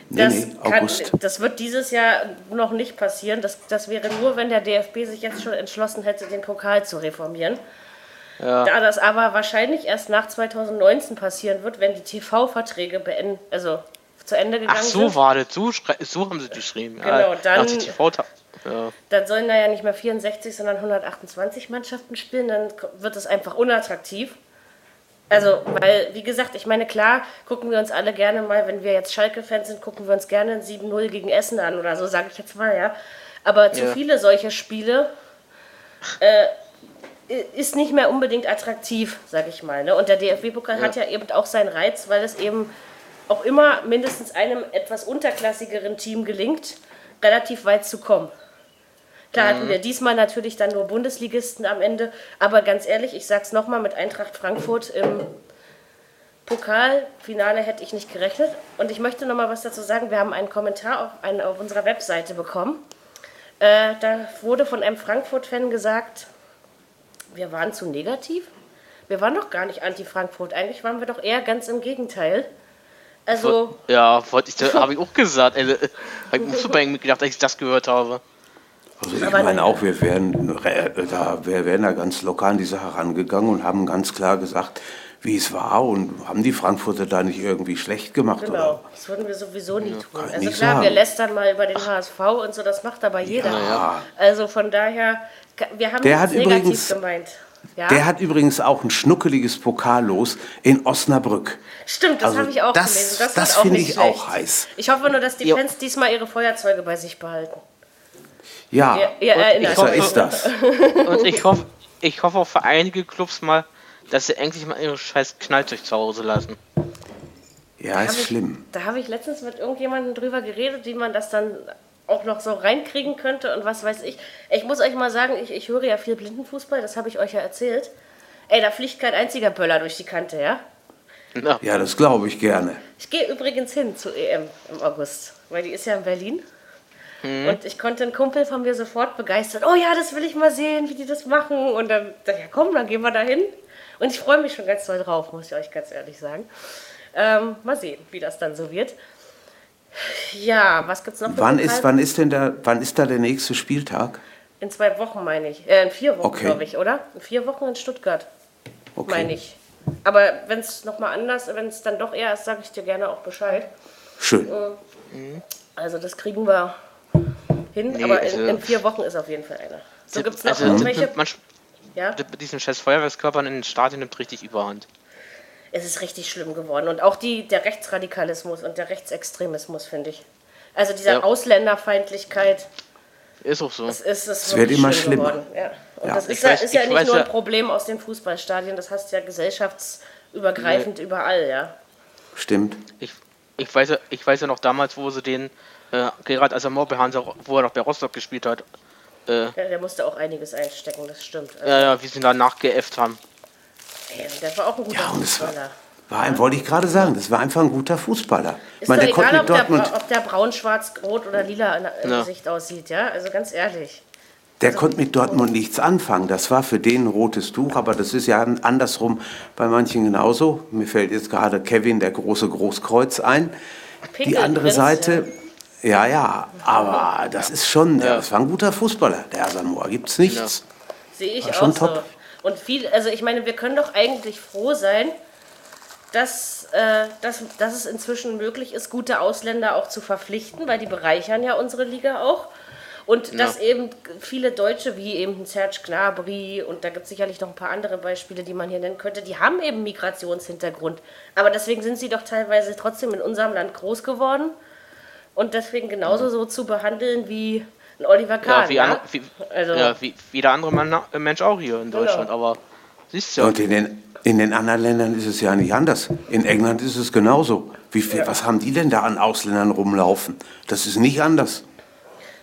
Nee, Das, nee, kann, August. das wird dieses Jahr noch nicht passieren. Das, das wäre nur, wenn der DFB sich jetzt schon entschlossen hätte, den Pokal zu reformieren. Da das aber wahrscheinlich erst nach 2019 passieren wird, wenn die TV-Verträge beenden, also zu Ende gegangen Ach so sind, war das, so, so haben sie geschrieben. Genau, ja, dann- ja. dann sollen da ja nicht mehr 64, sondern 128 Mannschaften spielen. Dann wird es einfach unattraktiv. Also, weil, wie gesagt, ich meine, klar, gucken wir uns alle gerne mal, wenn wir jetzt Schalke-Fans sind, gucken wir uns gerne ein 7-0 gegen Essen an oder so, sage ich jetzt mal, ja. Aber zu Ja. viele solche Spiele äh, ist nicht mehr unbedingt attraktiv, sage ich mal. Ne? Und der DFB-Pokal hat ja eben auch seinen Reiz, weil es eben auch immer mindestens einem etwas unterklassigeren Team gelingt, relativ weit zu kommen. Klar hatten wir diesmal natürlich dann nur Bundesligisten am Ende, aber ganz ehrlich, ich sag's nochmal, mit Eintracht Frankfurt im Pokalfinale hätte ich nicht gerechnet. Und ich möchte nochmal was dazu sagen. Wir haben einen Kommentar auf, einen, auf unserer Webseite bekommen. Äh, da wurde von einem Frankfurt-Fan gesagt, wir waren zu negativ. Wir waren doch gar nicht anti-Frankfurt. Eigentlich waren wir doch eher ganz im Gegenteil. Also, Ja, wollte ich, habe ich auch gesagt. Also, habe ich auch so bei gedacht, als ich das gehört habe. Also ich Aber meine auch, wir wären, re- da, wir wären da ganz locker an die Sache rangegangen und haben ganz klar gesagt, wie es war und haben die Frankfurter da nicht irgendwie schlecht gemacht. Genau, Oder? das würden wir sowieso nie tun. kann ich Also nicht klar, wir sagen. lästern mal über den HSV und so, das macht aber jeder. Ja. Also von daher, wir haben Der hat negativ übrigens- gemeint. Ja? Der hat übrigens auch ein schnuckeliges Pokallos in Osnabrück. Stimmt, das Also habe ich auch das- gelesen. Das, das auch finde ich auch schlecht. heiß. Ich hoffe nur, dass die Jo. Fans diesmal ihre Feuerzeuge bei sich behalten. Ja, ihr erinnert so ist das. Und ich hoffe, ich hoffe auch für einige Clubs mal, dass sie endlich mal ihre scheiß Knallzeug zu Hause lassen. Ja, ist Hab ich- schlimm. Da habe ich letztens mit irgendjemandem drüber geredet, wie man das dann auch noch so reinkriegen könnte und was weiß ich. Ich muss euch mal sagen, ich, ich höre ja viel Blindenfußball, das habe ich euch ja erzählt. Ey, da fliegt kein einziger Böller durch die Kante, ja? Ja, das glaube ich gerne. Ich gehe übrigens hin zur EM im August, weil die ist ja in Berlin. Und ich konnte einen Kumpel von mir sofort begeistern. Oh ja, das will ich mal sehen, wie die das machen. Und dann, dachte ich, ja komm, dann gehen wir da hin. Und ich freue mich schon ganz doll drauf, muss ich euch ganz ehrlich sagen. Ähm, mal sehen, wie das dann so wird. Ja, was gibt's noch? Wann ist, wann ist denn da, wann ist da der nächste Spieltag? In zwei Wochen meine ich. Äh, in vier Wochen, Okay. glaube ich, oder? In vier Wochen in Stuttgart, Okay. meine ich. Aber wenn es nochmal anders, wenn es dann doch eher ist, sage ich dir gerne auch Bescheid. Schön. Also das kriegen wir hin, Nee, aber also- in, in vier Wochen ist auf jeden Fall einer. So gibt es noch also, irgendwelche... man, Ja, mit diesen scheiß Feuerwerkskörpern in den Stadien nimmt richtig überhand. es ist richtig schlimm geworden. Und auch die, der Rechtsradikalismus und der Rechtsextremismus, finde ich. Also diese Ja. Ausländerfeindlichkeit, Ist auch so. es ist es wird wirklich immer schlimm schlimmer. geworden. Ja. Und Ja. das ist, ja, weiß- ist ja ich nicht nur ein ja- Problem aus den Fußballstadien, das hast du ja gesellschaftsübergreifend überall, ja. Stimmt. Ich, ich, weiß ja, ich weiß ja noch damals, wo sie den, äh, gerade als er Morbel Hansa, wo er noch bei Rostock gespielt hat, äh, ja. Der musste auch einiges einstecken, das stimmt. Also, ja, ja, wie sie ihn da nachgeäfft haben. ey, der war auch ein guter Ja, und es war, Fußballer. war ein, wollte ich gerade sagen, das war einfach ein guter Fußballer. Ich Ist meine, doch der konnte egal, mit ob der, Dortmund, Bra- ob der braun, schwarz, rot oder lila in, im Ja. Gesicht aussieht, ja? Also ganz ehrlich. der konnte mit Dortmund nichts anfangen. Das war für den ein rotes Tuch, aber das ist ja andersrum bei manchen genauso. Mir fällt jetzt gerade Kevin, der große Großkreuz, ein. Die Pinkelprinz, andere Seite, ja, ja, aber das ist schon, Ja. das war ein guter Fußballer. Der Asamoah gibt's nichts. Sehe ich War schon auch so. top. Und viel, also ich meine, wir können doch eigentlich froh sein, dass, äh, dass, dass es inzwischen möglich ist, gute Ausländer auch zu verpflichten, weil die bereichern ja unsere Liga auch. Und dass eben viele Deutsche, wie eben Serge Gnabry und da gibt es sicherlich noch ein paar andere Beispiele, die man hier nennen könnte, die haben eben Migrationshintergrund. Aber deswegen sind sie doch teilweise trotzdem in unserem Land groß geworden und deswegen genauso so zu behandeln wie ein Oliver Kahn. Ja, wie, ja? andere, wie, Also- ja, wie, wie der andere Mann, äh, Mensch auch hier in Deutschland. Aber siehst du ja, Und in den, in den anderen Ländern ist es ja nicht anders. In England ist es genauso. Wie viel, Was haben die denn da an Ausländern rumlaufen? Das ist nicht anders.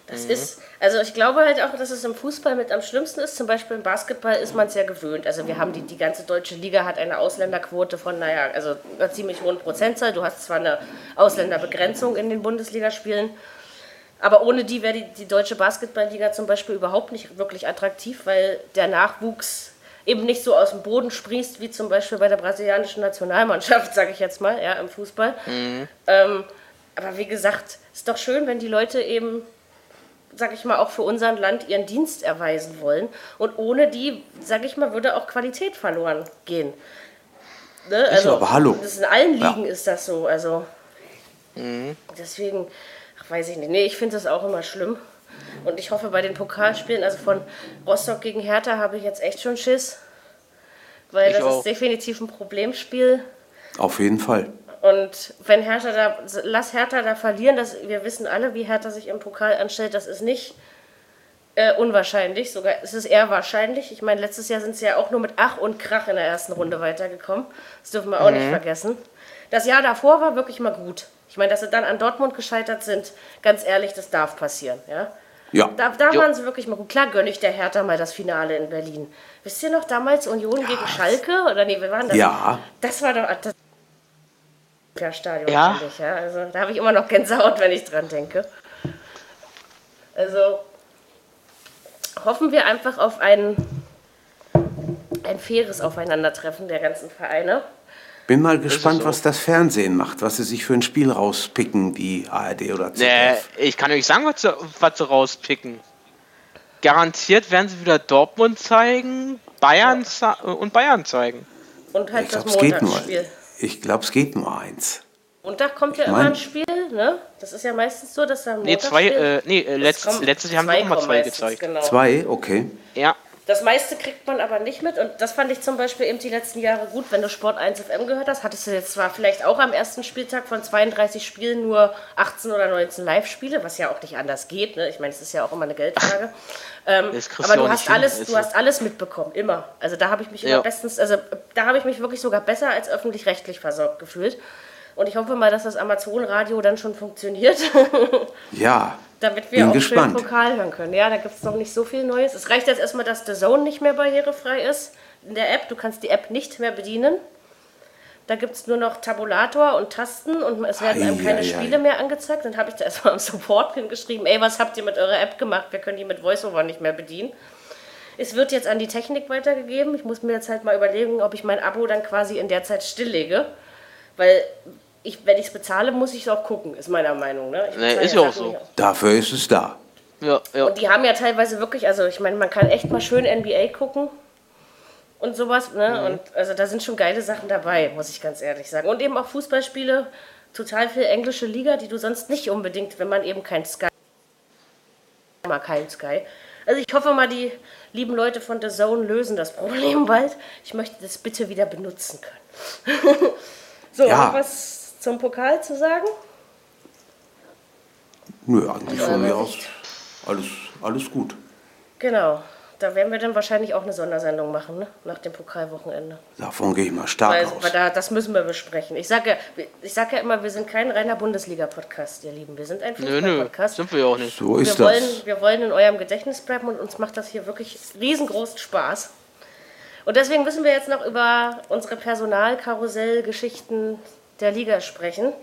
Das ist, also ich glaube halt auch, dass es im Fußball mit am schlimmsten ist. Zum Beispiel im Basketball ist man es ja gewöhnt. Also wir haben die, die ganze deutsche Liga hat eine Ausländerquote von, naja, also einer ziemlich hohen Prozentzahl. Du hast zwar eine Ausländerbegrenzung in den Bundesligaspielen, aber ohne die wäre die, die deutsche Basketballliga zum Beispiel überhaupt nicht wirklich attraktiv, weil der Nachwuchs eben nicht so aus dem Boden sprießt, wie zum Beispiel bei der brasilianischen Nationalmannschaft, sage ich jetzt mal, ja, im Fußball. Ähm, aber wie gesagt, ist doch schön, wenn die Leute eben sag ich mal, auch für unser Land ihren Dienst erweisen wollen. Und ohne die, sag ich mal, würde auch Qualität verloren gehen. Ne? Also, aber hallo. In allen Ja. Ligen ist das so. Also deswegen, ach, weiß ich nicht. Nee, ich finde das auch immer schlimm. Und ich hoffe bei den Pokalspielen, also von Rostock gegen Hertha, habe ich jetzt echt schon Schiss. Weil Ich das auch. ist definitiv ein Problemspiel. Auf jeden Fall. Und wenn Hertha da, lass Hertha da verlieren, das, wir wissen alle, wie Hertha sich im Pokal anstellt, das ist nicht äh, unwahrscheinlich, sogar es ist eher wahrscheinlich. Ich meine, letztes Jahr sind sie ja auch nur mit Ach und Krach in der ersten Runde weitergekommen. Das dürfen wir auch nicht vergessen. Das Jahr davor war wirklich mal gut. Ich meine, dass sie dann an Dortmund gescheitert sind, ganz ehrlich, das darf passieren. Ja? Ja. Da, da waren sie wirklich mal gut. Klar gönne ich der Hertha mal das Finale in Berlin. Wisst ihr noch damals Union gegen Schalke? Oder nee, wir waren das? Ja. Das war doch das Stadion, Ja. finde ich. Ja? Also, da habe ich immer noch Gänsehaut, wenn ich dran denke. Also hoffen wir einfach auf ein, ein faires Aufeinandertreffen der ganzen Vereine. Bin mal gespannt, so. was das Fernsehen macht, was sie sich für ein Spiel rauspicken, die ARD oder Nee, ZDF. ich kann euch sagen, was sie, was sie rauspicken. Garantiert werden sie wieder Dortmund zeigen, Bayern ze- und Bayern zeigen. Und halt ich das. Montagsspiel. Ich glaube, es geht nur eins. Montag kommt ja Ich immer mein- ein Spiel, ne? Das ist ja meistens so, dass da ein Nee, zwei, äh, nee, äh, Es letztes, Jahr haben sie auch mal zwei gezeigt. Genau. Zwei, okay. Ja, Das meiste kriegt man aber nicht mit und das fand ich zum Beispiel eben die letzten Jahre gut. Wenn du Sport 1 FM gehört hast, hattest du jetzt zwar vielleicht auch am ersten Spieltag von 32 Spielen nur 18 oder 19 Live-Spiele, was ja auch nicht anders geht. Ne? Ich meine, es ist ja auch immer eine Geldfrage. Ähm, aber du hast, alles, du hast alles mitbekommen, immer. Also da habe ich mich ja. immer bestens, also da habe ich mich wirklich sogar besser als öffentlich-rechtlich versorgt gefühlt. Und ich hoffe mal, dass das Amazon-Radio dann schon funktioniert. ja. Damit wir auch gespannt. schön Pokal hören können. Ja, da gibt es noch nicht so viel Neues. Es reicht jetzt erstmal, dass The Zone nicht mehr barrierefrei ist in der App. Du kannst die App nicht mehr bedienen. Da gibt es nur noch Tabulator und Tasten und es werden einem keine Eieiei. Spiele mehr angezeigt. Dann habe ich da erstmal am Support hingeschrieben, ey, was habt ihr mit eurer App gemacht? Wir können die mit VoiceOver nicht mehr bedienen. Es wird jetzt an die Technik weitergegeben. Ich muss mir jetzt halt mal überlegen, ob ich mein Abo dann quasi in der Zeit stilllege. Weil ich, wenn ich es bezahle, muss ich es auch gucken, ist meiner Meinung. Ne? Ich Nee, ist ja auch so. Dafür ist es da. Ja, ja. Und die haben ja teilweise wirklich, also ich meine, man kann echt mal schön NBA gucken und sowas. Ne? Und also da sind schon geile Sachen dabei, muss ich ganz ehrlich sagen. Und eben auch Fußballspiele, total viel englische Liga, die du sonst nicht unbedingt, wenn man eben kein Sky mal kein Sky. Also ich hoffe mal, die lieben Leute von The Zone lösen das Problem bald. Ich möchte das bitte wieder benutzen können. so, Ja. was zum Pokal zu sagen? Nö, eigentlich von mir aus alles, alles gut. Genau. Da werden wir dann wahrscheinlich auch eine Sondersendung machen, ne? nach dem Pokalwochenende. Davon gehe ich mal stark Weil, aus. weil da, das müssen wir besprechen. Ich sage ja, ich sag ja immer, wir sind kein reiner Bundesliga-Podcast, ihr Lieben. Wir sind ein Nö, nö, Fußball-Podcast. sind wir ja auch nicht. So Wir ist wollen, das. wir wollen in eurem Gedächtnis bleiben und uns macht das hier wirklich riesengroßen Spaß. Und deswegen müssen wir jetzt noch über unsere Personalkarussell-Geschichten der Liga sprechen.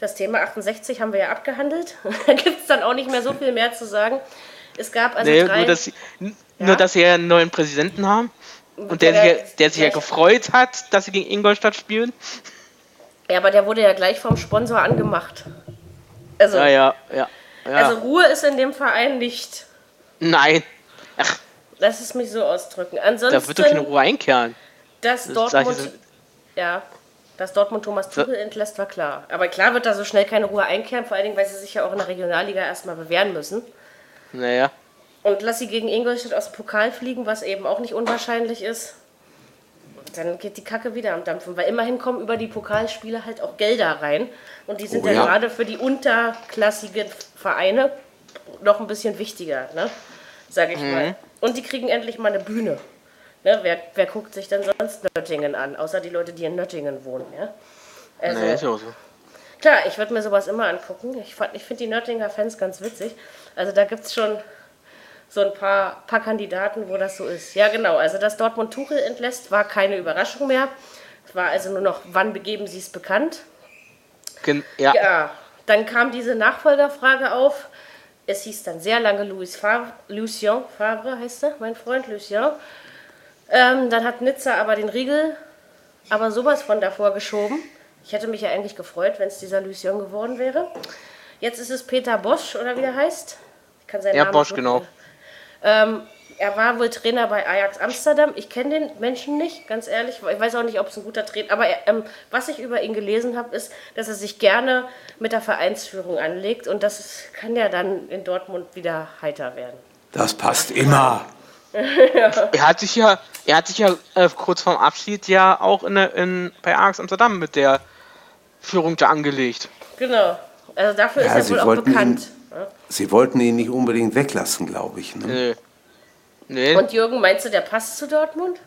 Das Thema 68 haben wir ja abgehandelt. da gibt es dann auch nicht mehr so viel mehr zu sagen. Es gab also Nee, drei... nur, dass sie, nur, dass sie ja einen neuen Präsidenten haben. Und der, Der- sich, ja- der sich ja gefreut hat, dass sie gegen Ingolstadt spielen. ja, aber der wurde ja gleich vom Sponsor angemacht. Also, Ja, ja, ja. ja. also Ruhe ist in dem Verein nicht. Nein. Ach, Lass es mich so ausdrücken. Ansonsten, da wird doch keine Ruhe einkehren. dass Das Dortmund, so- ja, dass Dortmund Thomas Tuchel entlässt, war klar. Aber klar wird da so schnell keine Ruhe einkehren, vor allen Dingen, weil sie sich ja auch in der Regionalliga erstmal bewähren müssen. Naja. Und lass sie gegen Ingolstadt aus dem Pokal fliegen, was eben auch nicht unwahrscheinlich ist. Dann geht die Kacke wieder am Dampfen, weil immerhin kommen über die Pokalspiele halt auch Gelder rein. Und die sind Oh ja, ja. gerade für die unterklassigen Vereine noch ein bisschen wichtiger, ne? sage ich mal. Und die kriegen endlich mal eine Bühne. Ne? Wer, wer guckt sich denn sonst Nöttingen an, außer die Leute, die in Nöttingen wohnen? Ja? Also, Nee, ist ja auch so. Klar, ich würde mir sowas immer angucken. Ich, fand- ich finde die Nöttinger Fans ganz witzig. Also da gibt es schon so ein paar, paar Kandidaten, wo das so ist. Ja, genau. Also dass Dortmund Tuchel entlässt, war keine Überraschung mehr. Es war also nur noch, wann begeben sie es bekannt? Gen ja. Ja, dann kam diese Nachfolgerfrage auf. Es hieß dann sehr lange Louis Favre, Lucien Favre heißt er, mein Freund Lucien. Ähm, dann hat Nizza aber den Riegel aber sowas von davor geschoben. Ich hätte mich ja eigentlich gefreut, wenn es dieser Lucien geworden wäre. Jetzt ist es Peter Bosch oder wie der heißt. Ich kann seinen Ja, Namen Bosch, genau. Ähm, er war wohl Trainer bei Ajax Amsterdam. Ich kenne den Menschen nicht, ganz ehrlich. Ich weiß auch nicht, ob es ein guter Trainer Aber er, ähm, was ich über ihn gelesen habe, ist, dass er sich gerne mit der Vereinsführung anlegt. Und das ist, kann ja dann in Dortmund wieder heiter werden. Das passt immer. Er hat sich ja, er hat sich ja äh, kurz vorm Abschied ja auch in, in, bei Ajax Amsterdam mit der Führung da angelegt. Genau. Also dafür Ja, ist sie er wohl auch wollten ihn- bekannt. Ja. Sie wollten ihn nicht unbedingt weglassen, glaube ich. Ne? Nee. Nee. Und Jürgen, meinst du, der passt zu Dortmund?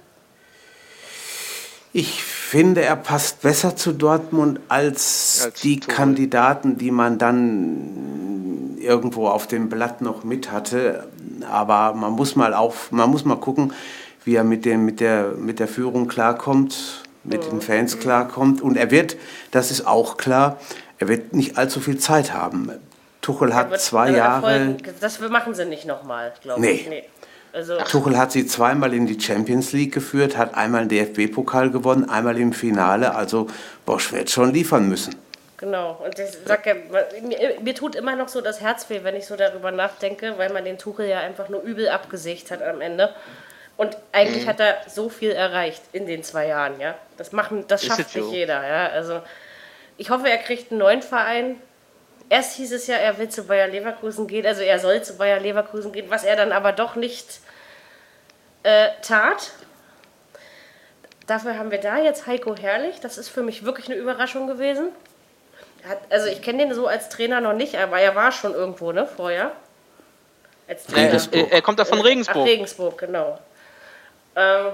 Ich finde, er passt besser zu Dortmund als, Als die Tuchel. Kandidaten, die man dann irgendwo auf dem Blatt noch mit hatte. Aber man muss mal auf, man muss mal gucken, wie er mit, dem, mit, der, mit der Führung klarkommt, mit den Fans klarkommt. Und er wird, das ist auch klar, er wird nicht allzu viel Zeit haben. Tuchel hat Wird- zwei Jahre. Erfolg- Das machen sie nicht nochmal, glaube Nee. ich. Nee. Also, Tuchel hat sie zweimal in die Champions League geführt, hat einmal den DFB-Pokal gewonnen, einmal im Finale. Also Bosch wird schon liefern müssen. Genau, und ich sag ja, mir, mir tut immer noch so das Herz weh, wenn ich so darüber nachdenke, weil man den Tuchel ja einfach nur übel abgesägt hat am Ende. Und eigentlich Mhm. hat er so viel erreicht in den zwei Jahren, ja. Das machen, das schafft nicht so. jeder, ja. Also ich hoffe, er kriegt einen neuen Verein. Erst hieß es ja, er will zu Bayer Leverkusen gehen, also er soll zu Bayer Leverkusen gehen, was er dann aber doch nicht äh, tat. Dafür haben wir da jetzt Heiko Herrlich. Das ist für mich wirklich eine Überraschung gewesen. Hat, also ich kenne den so als Trainer noch nicht, aber er war schon irgendwo, ne, vorher. Als Trainer. Er, er kommt doch von Regensburg. Ach, Regensburg, genau. Ähm,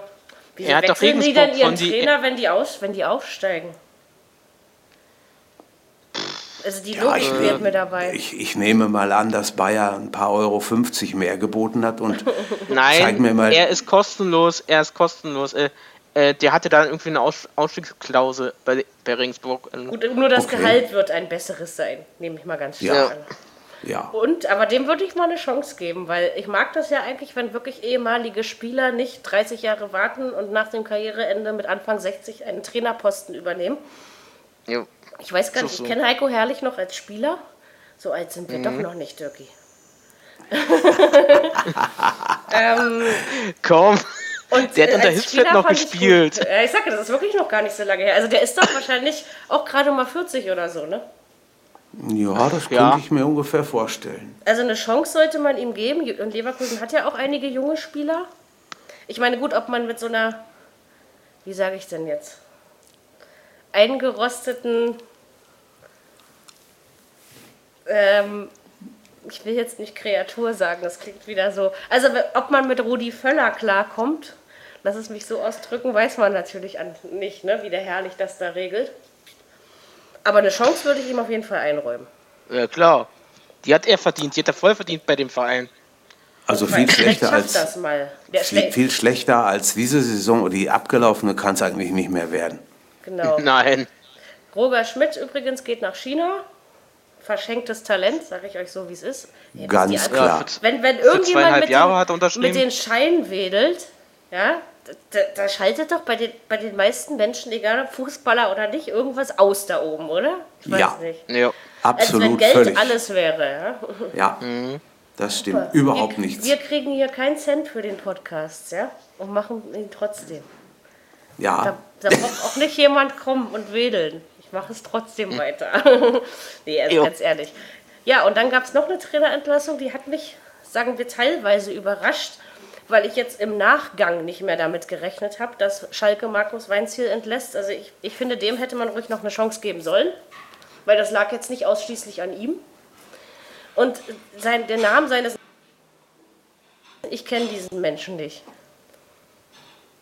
wie er hat doch die dann ihren Trainer, wenn die, aus, wenn die aufsteigen? Also die Logik ja, wird mir dabei. Ich, ich, nehme mal an, dass Bayer ein paar Euro 50 mehr geboten hat und Nein, mir mal. er ist kostenlos, er ist kostenlos. Äh, äh, der hatte da irgendwie eine Aus Ausstiegsklausel bei, bei Regensburg. Gut, nur das okay. Gehalt wird ein besseres sein, nehme ich mal ganz stark ja. an. Ja. Und, aber dem würde ich mal eine Chance geben, weil ich mag das ja eigentlich, wenn wirklich ehemalige Spieler nicht 30 Jahre warten und nach dem Karriereende mit Anfang 60 einen Trainerposten übernehmen. Jo. Ich weiß gar nicht, so, ich kenne Heiko Herrlich noch als Spieler. So alt sind wir mhm. doch noch nicht, Dirki. ähm, Komm. Und der hat unter Hilfsfeld noch gespielt. Ich, ja, ich sage, das ist wirklich noch gar nicht so lange her. Also der ist doch wahrscheinlich auch gerade mal 40 oder so, ne? Ja, das ja. könnte ich mir ungefähr vorstellen. Also eine Chance sollte man ihm geben. Und Leverkusen hat ja auch einige junge Spieler. Ich meine, gut, ob man mit so einer, wie sage ich denn jetzt, eingerosteten ähm, ich will jetzt nicht Kreatur sagen, das klingt wieder so. Also, ob man mit Rudi Völler klarkommt, lass es mich so ausdrücken, weiß man natürlich nicht, ne, wie der Herrlich das da regelt. Aber eine Chance würde ich ihm auf jeden Fall einräumen. Ja, klar. Die hat er verdient, die hat er voll verdient bei dem Verein. Also viel schlechter als viel, viel, schlechter als diese Saison oder die abgelaufene kann es eigentlich nicht mehr werden. Genau. Nein. Roger Schmidt übrigens geht nach China verschenktes Talent, sage ich euch so, wie es ist. Ganz ist klar. Wenn, wenn irgendjemand mit den, mit den Scheinen wedelt, ja, da, da, schaltet doch bei den, bei den meisten Menschen, egal ob Fußballer oder nicht, irgendwas aus da oben, oder? Ich weiß ja. nicht. Ja, absolut. Als wenn Geld völlig. alles wäre. Ja, ja mhm. das stimmt. Super. Überhaupt wir, nichts. Wir kriegen hier keinen Cent für den Podcast, ja, und machen ihn trotzdem. Ja. Da, da braucht auch nicht jemand kommen und wedeln mache es trotzdem hm. weiter. nee, also ganz ehrlich. Ja, und dann gab es noch eine Trainerentlassung, die hat mich, sagen wir, teilweise überrascht, weil ich jetzt im Nachgang nicht mehr damit gerechnet habe, dass Schalke Markus Weinziel entlässt. Also ich, ich finde, dem hätte man ruhig noch eine Chance geben sollen, weil das lag jetzt nicht ausschließlich an ihm. Und sein, der Name seines... Ich kenne diesen Menschen nicht.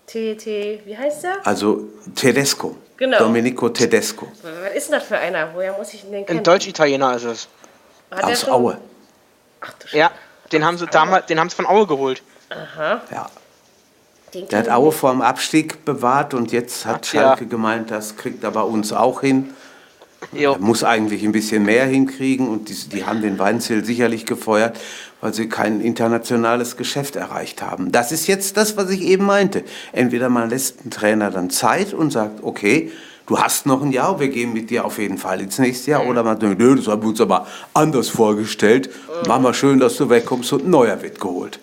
T, T, wie heißt der? Also Tedesco. Genau. Domenico Tedesco. Was ist denn das für einer? Woher muss ich den kennen? Ein Deutsch-Italiener ist es. Hat Aus Aue. Ach, du ja, den haben sie damals, den haben sie von Aue geholt. Aha. Ja. Der hat Aue vor dem Abstieg bewahrt und jetzt hat Ach, Schalke ja. gemeint, das kriegt er bei uns auch hin. Jo. Er muss eigentlich ein bisschen mehr hinkriegen und die, die haben den Weinzel sicherlich gefeuert, weil sie kein internationales Geschäft erreicht haben. Das ist jetzt das, was ich eben meinte. Entweder man lässt einen Trainer dann Zeit und sagt, okay, du hast noch ein Jahr, wir gehen mit dir auf jeden Fall ins nächste Jahr. Oder man denkt, nö, das haben wir uns aber anders vorgestellt. Mach mal schön, dass du wegkommst und ein neuer wird geholt.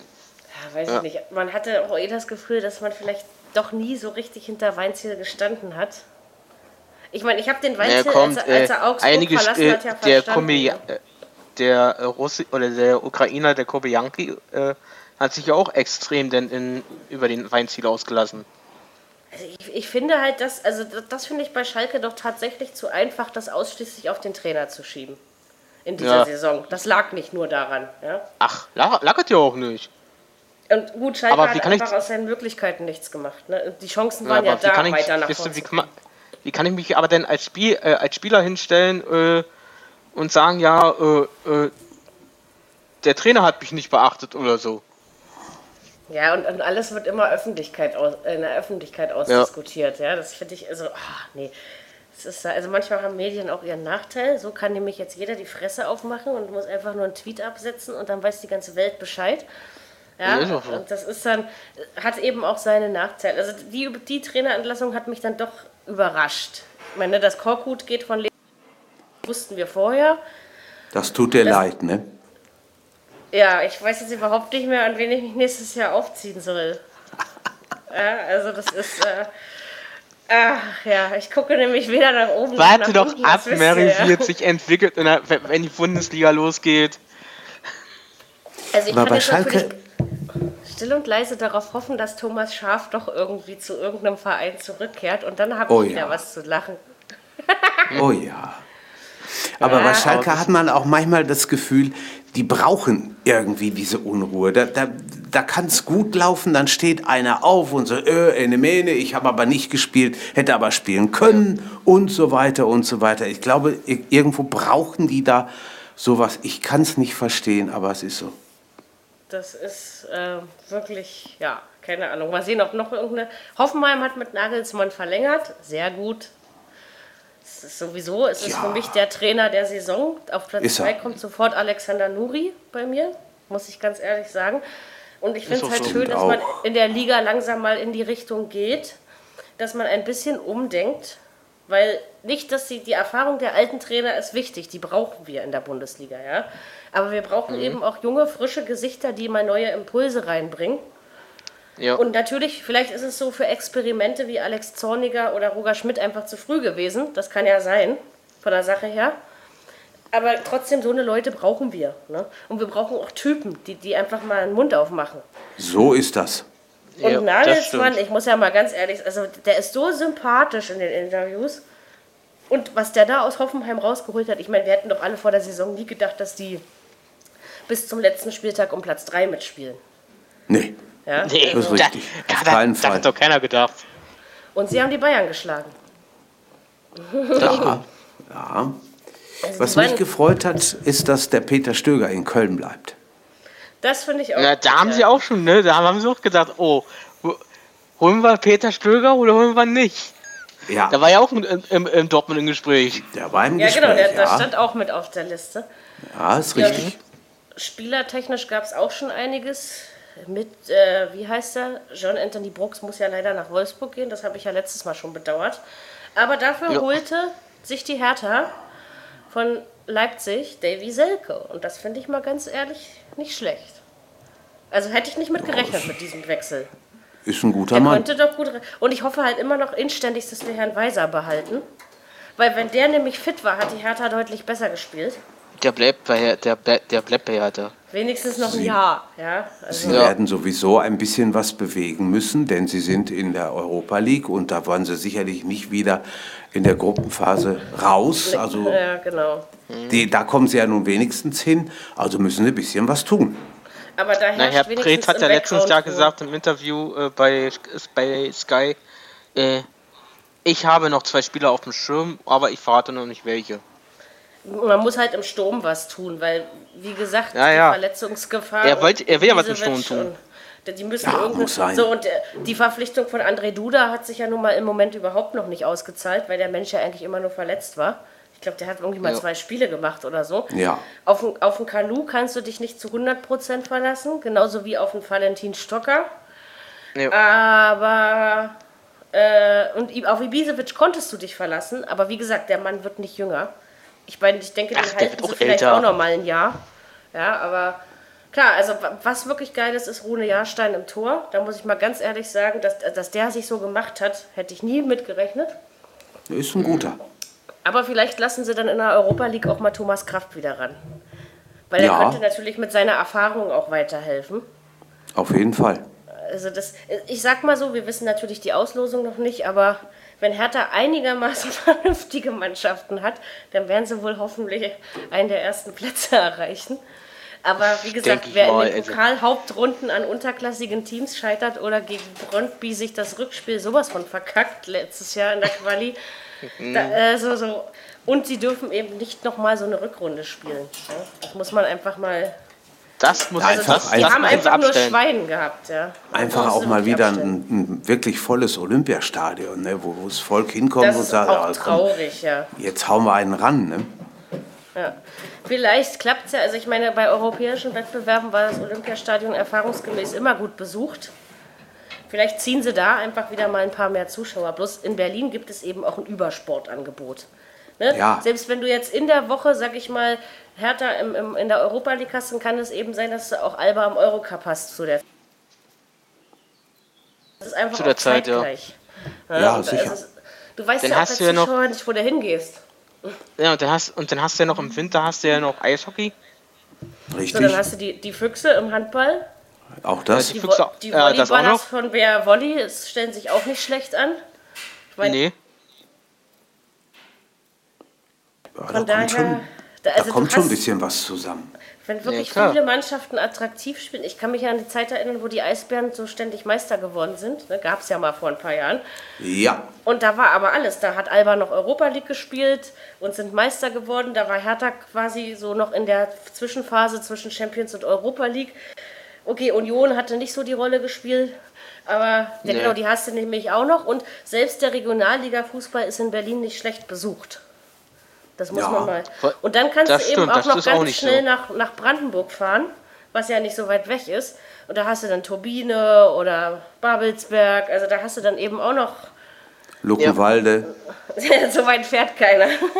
Weiß ja. ich nicht. Man hatte auch eh das Gefühl, dass man vielleicht doch nie so richtig hinter Weinziel gestanden hat. Ich meine, ich habe den Weinzel, ja, kommt, als, er, als er Augsburg einige, verlassen äh, hat, ja der Kombi, äh, der äh, Russi oder der Ukrainer, der Kobianki, äh, hat sich ja auch extrem denn in, über den Weinziel ausgelassen. Also ich, ich, finde halt, dass, also das finde ich bei Schalke doch tatsächlich zu einfach, das ausschließlich auf den Trainer zu schieben. In dieser ja. Saison. Das lag nicht nur daran. Ja? Ach, lag, lag ja auch nicht. Und gut, Schalke aber hat einfach aus seinen Möglichkeiten nichts gemacht. Ne? Die Chancen waren ja, ja da, weiter nach vorne. Wie, wie kann ich mich aber denn als, Spiel, äh, als Spieler hinstellen äh, und sagen, ja, äh, äh, der Trainer hat mich nicht beachtet oder so? Ja, und, und alles wird immer Öffentlichkeit aus, in der Öffentlichkeit ausdiskutiert. Ja, ja das finde ich, also, ach, nee. Ist, also manchmal haben Medien auch ihren Nachteil. So kann nämlich jetzt jeder die Fresse aufmachen und muss einfach nur einen Tweet absetzen und dann weiß die ganze Welt Bescheid. Ja, ja so. und das ist dann, hat eben auch seine Nachteile. Also die, die Trainerentlassung hat mich dann doch überrascht. Ich meine, das Korkut geht von Leben, wussten wir vorher. Das tut dir das, leid, ne? Ja, ich weiß jetzt überhaupt nicht mehr, an wen ich mich nächstes Jahr aufziehen soll. ja, also das ist. Äh, Ach ja, ich gucke nämlich weder nach oben Warte noch nach doch unten, ab, Mary, wie es sich entwickelt, wenn die Bundesliga losgeht. Also ich Aber bei Schalke, still und leise darauf hoffen, dass Thomas Schaf doch irgendwie zu irgendeinem Verein zurückkehrt und dann habe Oh ich wieder ja. was zu lachen. Oh ja. Aber Ja, bei Schalke hat man auch manchmal das Gefühl, die brauchen irgendwie diese Unruhe. Da, da, da kann es gut laufen, dann steht einer auf und so, äh, ene mene, ich habe aber nicht gespielt, hätte aber spielen können und so weiter und so weiter. Ich glaube, ir- irgendwo brauchen die da sowas. Ich kann es nicht verstehen, aber es ist so. Das ist äh, wirklich, ja, keine Ahnung. Mal sehen, ob noch irgendeine. Hoffenheim hat mit Nagelsmann verlängert. Sehr gut. Es ist sowieso, es ist Ja. für mich der Trainer der Saison. Auf Platz Ist er. 2 kommt sofort Alexander Nuri bei mir, muss ich ganz ehrlich sagen. Und ich finde es halt so. schön, dass Auch. man in der Liga langsam mal in die Richtung geht, dass man ein bisschen umdenkt. Weil nicht, dass die, die Erfahrung der alten Trainer ist wichtig, die brauchen wir in der Bundesliga, ja. Aber wir brauchen eben auch junge, frische Gesichter, die mal neue Impulse reinbringen. Ja. Und natürlich, vielleicht ist es so für Experimente wie Alex Zorniger oder Roger Schmidt einfach zu früh gewesen. Das kann ja sein, von der Sache her. Aber trotzdem, so eine Leute brauchen wir. Ne? Und wir brauchen auch Typen, die, die einfach mal einen Mund aufmachen. So ist das. Und Ja, Nagelsmann, ich muss ja mal ganz ehrlich, also der ist so sympathisch in den Interviews. Und was der da aus Hoffenheim rausgeholt hat, ich meine, wir hätten doch alle vor der Saison nie gedacht, dass die bis zum letzten Spieltag um Platz 3 mitspielen. Nee. Ja? Nee, Das ist da, richtig. da, Auf da, keinen da Fall. hat doch keiner gedacht. Und sie haben die Bayern geschlagen. Ja. ja. Also Was mich gefreut hat, ist, dass der Peter Stöger in Köln bleibt. Das finde ich auch. Na, da haben ja. sie auch schon, ne? Da haben sie auch gedacht, oh, ho- holen wir Peter Stöger oder holen wir nicht? Ja, Da war ja auch im, im, im Dortmund im Gespräch. der war im Ja, Gespräch. genau, der, der ja. stand auch mit auf der Liste. ja, ist Ja, richtig. Spielertechnisch gab es auch schon einiges. Mit, äh, wie heißt er? John Anthony Brooks muss ja leider nach Wolfsburg gehen. Das habe ich ja letztes Mal schon bedauert. Aber dafür Ja. holte sich die Hertha von Leipzig Davy Selke. Und das finde ich mal ganz ehrlich nicht schlecht. Also hätte ich nicht mit gerechnet mit diesem Wechsel. Ist ein guter Der Mann. konnte doch gut. Und ich hoffe halt immer noch inständig, dass wir Herrn Weiser behalten. Weil wenn der nämlich fit war, hat die Hertha deutlich besser gespielt. Der bleibt bei der, der bleibt bei Hertha. Wenigstens noch ein Sie- Jahr. Ja, also Sie Ja. werden sowieso ein bisschen was bewegen müssen, denn sie sind in der Europa League und da waren sie sicherlich nicht wieder in der Gruppenphase raus. Also ja, genau. die, da kommen sie ja nun wenigstens hin, also müssen sie ein bisschen was tun. Aber da Na, herrscht Herr wenigstens Preetz hat ja letztens ja gesagt im Interview äh, bei, bei Sky, äh, ich habe noch zwei Spieler auf dem Schirm, aber ich verrate noch nicht welche. Man muss halt im Sturm was tun, weil, wie gesagt, Ja, die ja. Verletzungsgefahr. Er wollte- er will ja was im Sturm tun. Die müssen Ja, irgendwie. muss sein. So, und äh, die Verpflichtung von André Duda hat sich ja nun mal im Moment überhaupt noch nicht ausgezahlt, weil der Mensch ja eigentlich immer nur verletzt war. Ich glaube, der hat irgendwie mal Ja. zwei Spiele gemacht oder so. Ja. Auf den, auf Kanu kannst du dich nicht zu 100% verlassen, genauso wie auf den Valentin Stocker. Ja. Aber äh, und auf Ibisevic konntest du dich verlassen, aber wie gesagt, der Mann wird nicht jünger. Ich meine, ich denke, den Ach, der halten sie auch vielleicht älter. auch noch mal ein Jahr. Ja, aber klar, also wa- was wirklich geil ist, ist Rune Jahrstein im Tor. Da muss ich mal ganz ehrlich sagen, dass, dass der sich so gemacht hat, hätte ich nie mitgerechnet. Ist ein guter. Aber vielleicht lassen sie dann in der Europa League auch mal Thomas Kraft wieder ran. Weil er Ja. könnte natürlich mit seiner Erfahrung auch weiterhelfen. Auf jeden Fall. Also das, ich sag mal so, wir wissen natürlich die Auslosung noch nicht, aber wenn Hertha einigermaßen vernünftige Mannschaften hat, dann werden sie wohl hoffentlich einen der ersten Plätze erreichen. Aber wie gesagt, wer mal, in den also- Pokalhauptrunden an unterklassigen Teams scheitert oder gegen Brøndby sich das Rückspiel sowas von verkackt letztes Jahr in der Quali. Da, äh, so, so. und sie dürfen eben nicht nochmal so eine Rückrunde spielen. Ja? Das muss man einfach mal Das muss Also das, die einfach- haben einfach nur abstellen. Schwein gehabt, ja. Einfach auch mal wieder ein, ein wirklich volles Olympiastadion, ne, wo, wo das Volk hinkommt Das und ist sagt, auch komm, traurig, ja. jetzt hauen wir einen ran. Ne? ja. Vielleicht klappt es ja, also ich meine, bei europäischen Wettbewerben war das Olympiastadion erfahrungsgemäß immer gut besucht. Vielleicht ziehen sie da einfach wieder mal ein paar mehr Zuschauer. Bloß in Berlin gibt es eben auch ein Übersportangebot. Ne? Ja. Selbst wenn du jetzt in der Woche, sag ich mal, Hertha im, im, in der Europa League hast, dann kann es eben sein, dass du auch Alba im Eurocup hast zu der Das ist einfach Zu der auch Zeit, ja. zeitgleich. Ja, und sicher. ist- du weißt Dann ja auch als du ja noch- Zuschauer nicht, wo du hingehst. Ja, und dann hast, und dann hast du ja noch im Winter hast du ja noch Eishockey. So, Richtig? dann hast du die, die Füchse im Handball. Auch das? Die Die, Füchse- Vo die äh, das auch Volleyballers noch? von Bär Volley es stellen sich auch nicht schlecht an. Ich meine, Nee. Ja, von da kommt daher, schon, da, da also kommt du schon ein bisschen was zusammen. Wenn wirklich klar. viele Mannschaften attraktiv spielen, ich kann mich an die Zeit erinnern, wo die Eisbären so ständig Meister geworden sind. Ne, Gab es ja mal vor ein paar Jahren. Ja, Und da war aber alles. Da hat Alba noch Europa League gespielt und sind Meister geworden. Da war Hertha quasi so noch in der Zwischenphase zwischen Champions und Europa League. Okay, Union hatte nicht so die Rolle gespielt. Aber ja, Nee. genau, die hast du nämlich auch noch. Und selbst der Regionalliga-Fußball ist in Berlin nicht schlecht besucht. Das muss Ja. man mal. Und dann kannst das du eben stimmt, auch das noch auch ganz nicht schnell so. nach, nach Brandenburg fahren, was ja nicht so weit weg ist. Und da hast du dann Turbine oder Babelsberg. Also da hast du dann eben auch noch Luckenwalde. so weit fährt keiner.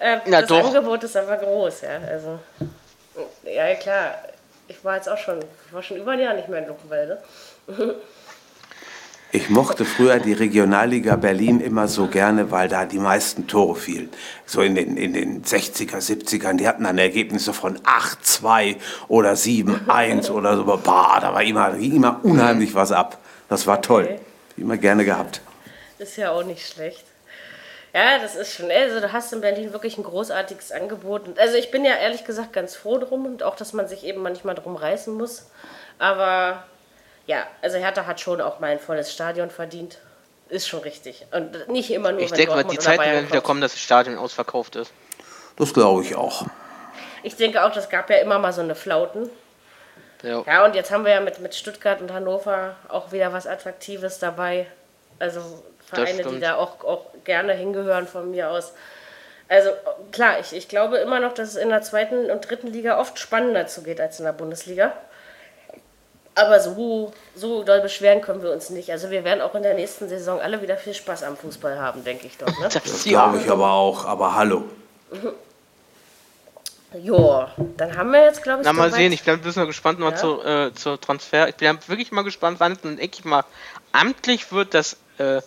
äh, Na das doch. Angebot ist aber groß, ja. Also, ja, klar. Ich war jetzt auch schon, ich war schon über ein Jahr nicht mehr in Luckenwalde. Ich mochte früher die Regionalliga Berlin immer so gerne, weil da die meisten Tore fielen. So in den, in den 60er, 70ern, die hatten dann Ergebnisse von 8-2 oder 7-1 oder so. Bah, da war immer, ging immer unheimlich was ab. Das war toll. Okay. Immer gerne gehabt. Ist ja auch nicht schlecht. Ja, das ist schon, also du hast in Berlin wirklich ein großartiges Angebot. Und Also ich bin ja ehrlich gesagt ganz froh drum und auch, dass man sich eben manchmal drum reißen muss. Aber ja, also Hertha hat schon auch mal ein volles Stadion verdient. Ist schon richtig. Und nicht immer nur, Ich wenn denke mal, die Zeiten werden wieder kommen, dass das Stadion ausverkauft ist. Das glaube ich auch. Ich denke auch, das gab ja immer mal so eine Flauten. Ja. Ja, und jetzt haben wir ja mit, mit Stuttgart und Hannover auch wieder was Attraktives dabei. Also Vereine, die da auch, auch gerne hingehören von mir aus. Also klar, ich, ich glaube immer noch, dass es in der zweiten und dritten Liga oft spannender zugeht als in der Bundesliga. Aber so, so doll beschweren können wir uns nicht. Also wir werden auch in der nächsten Saison alle wieder viel Spaß am Fußball haben, denke ich doch. Ne? Das Das ja. glaube ich aber auch. Aber hallo. Jo, dann haben wir jetzt, glaube ich, Na, mal sehen, ich bin ein bisschen gespannt mal Ja. zu, äh, zur Transfer. Ich bin wirklich mal gespannt, wann dann endlich mal amtlich wird, dass äh,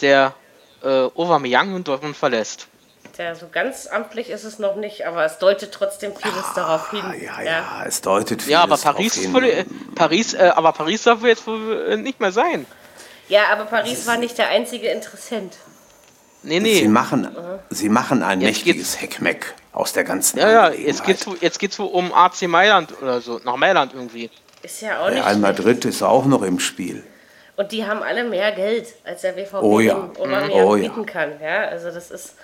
der äh, Aubameyang und Dortmund verlässt. Ja, so ganz amtlich ist es noch nicht, aber es deutet trotzdem vieles darauf hin. Ah, ja, ja, es deutet vieles Ja, aber Paris, ist hin. voll, äh, Paris, äh, aber Paris darf jetzt wohl äh, nicht mehr sein. Ja, aber Paris war nicht der einzige Interessent. Nee, Sie nee. machen, sie machen ein Jetzt mächtiges Heckmeck aus der ganzen Ja, ja, jetzt geht's, jetzt geht's wohl um AC Mailand oder so, nach Mailand irgendwie. Ist ja auch nicht. Real. Madrid ist auch noch im Spiel. Und die haben alle mehr Geld, als der BVB Oh ja. Aubameyang Mhm. Oh ja. bieten kann. Ja, also das ist.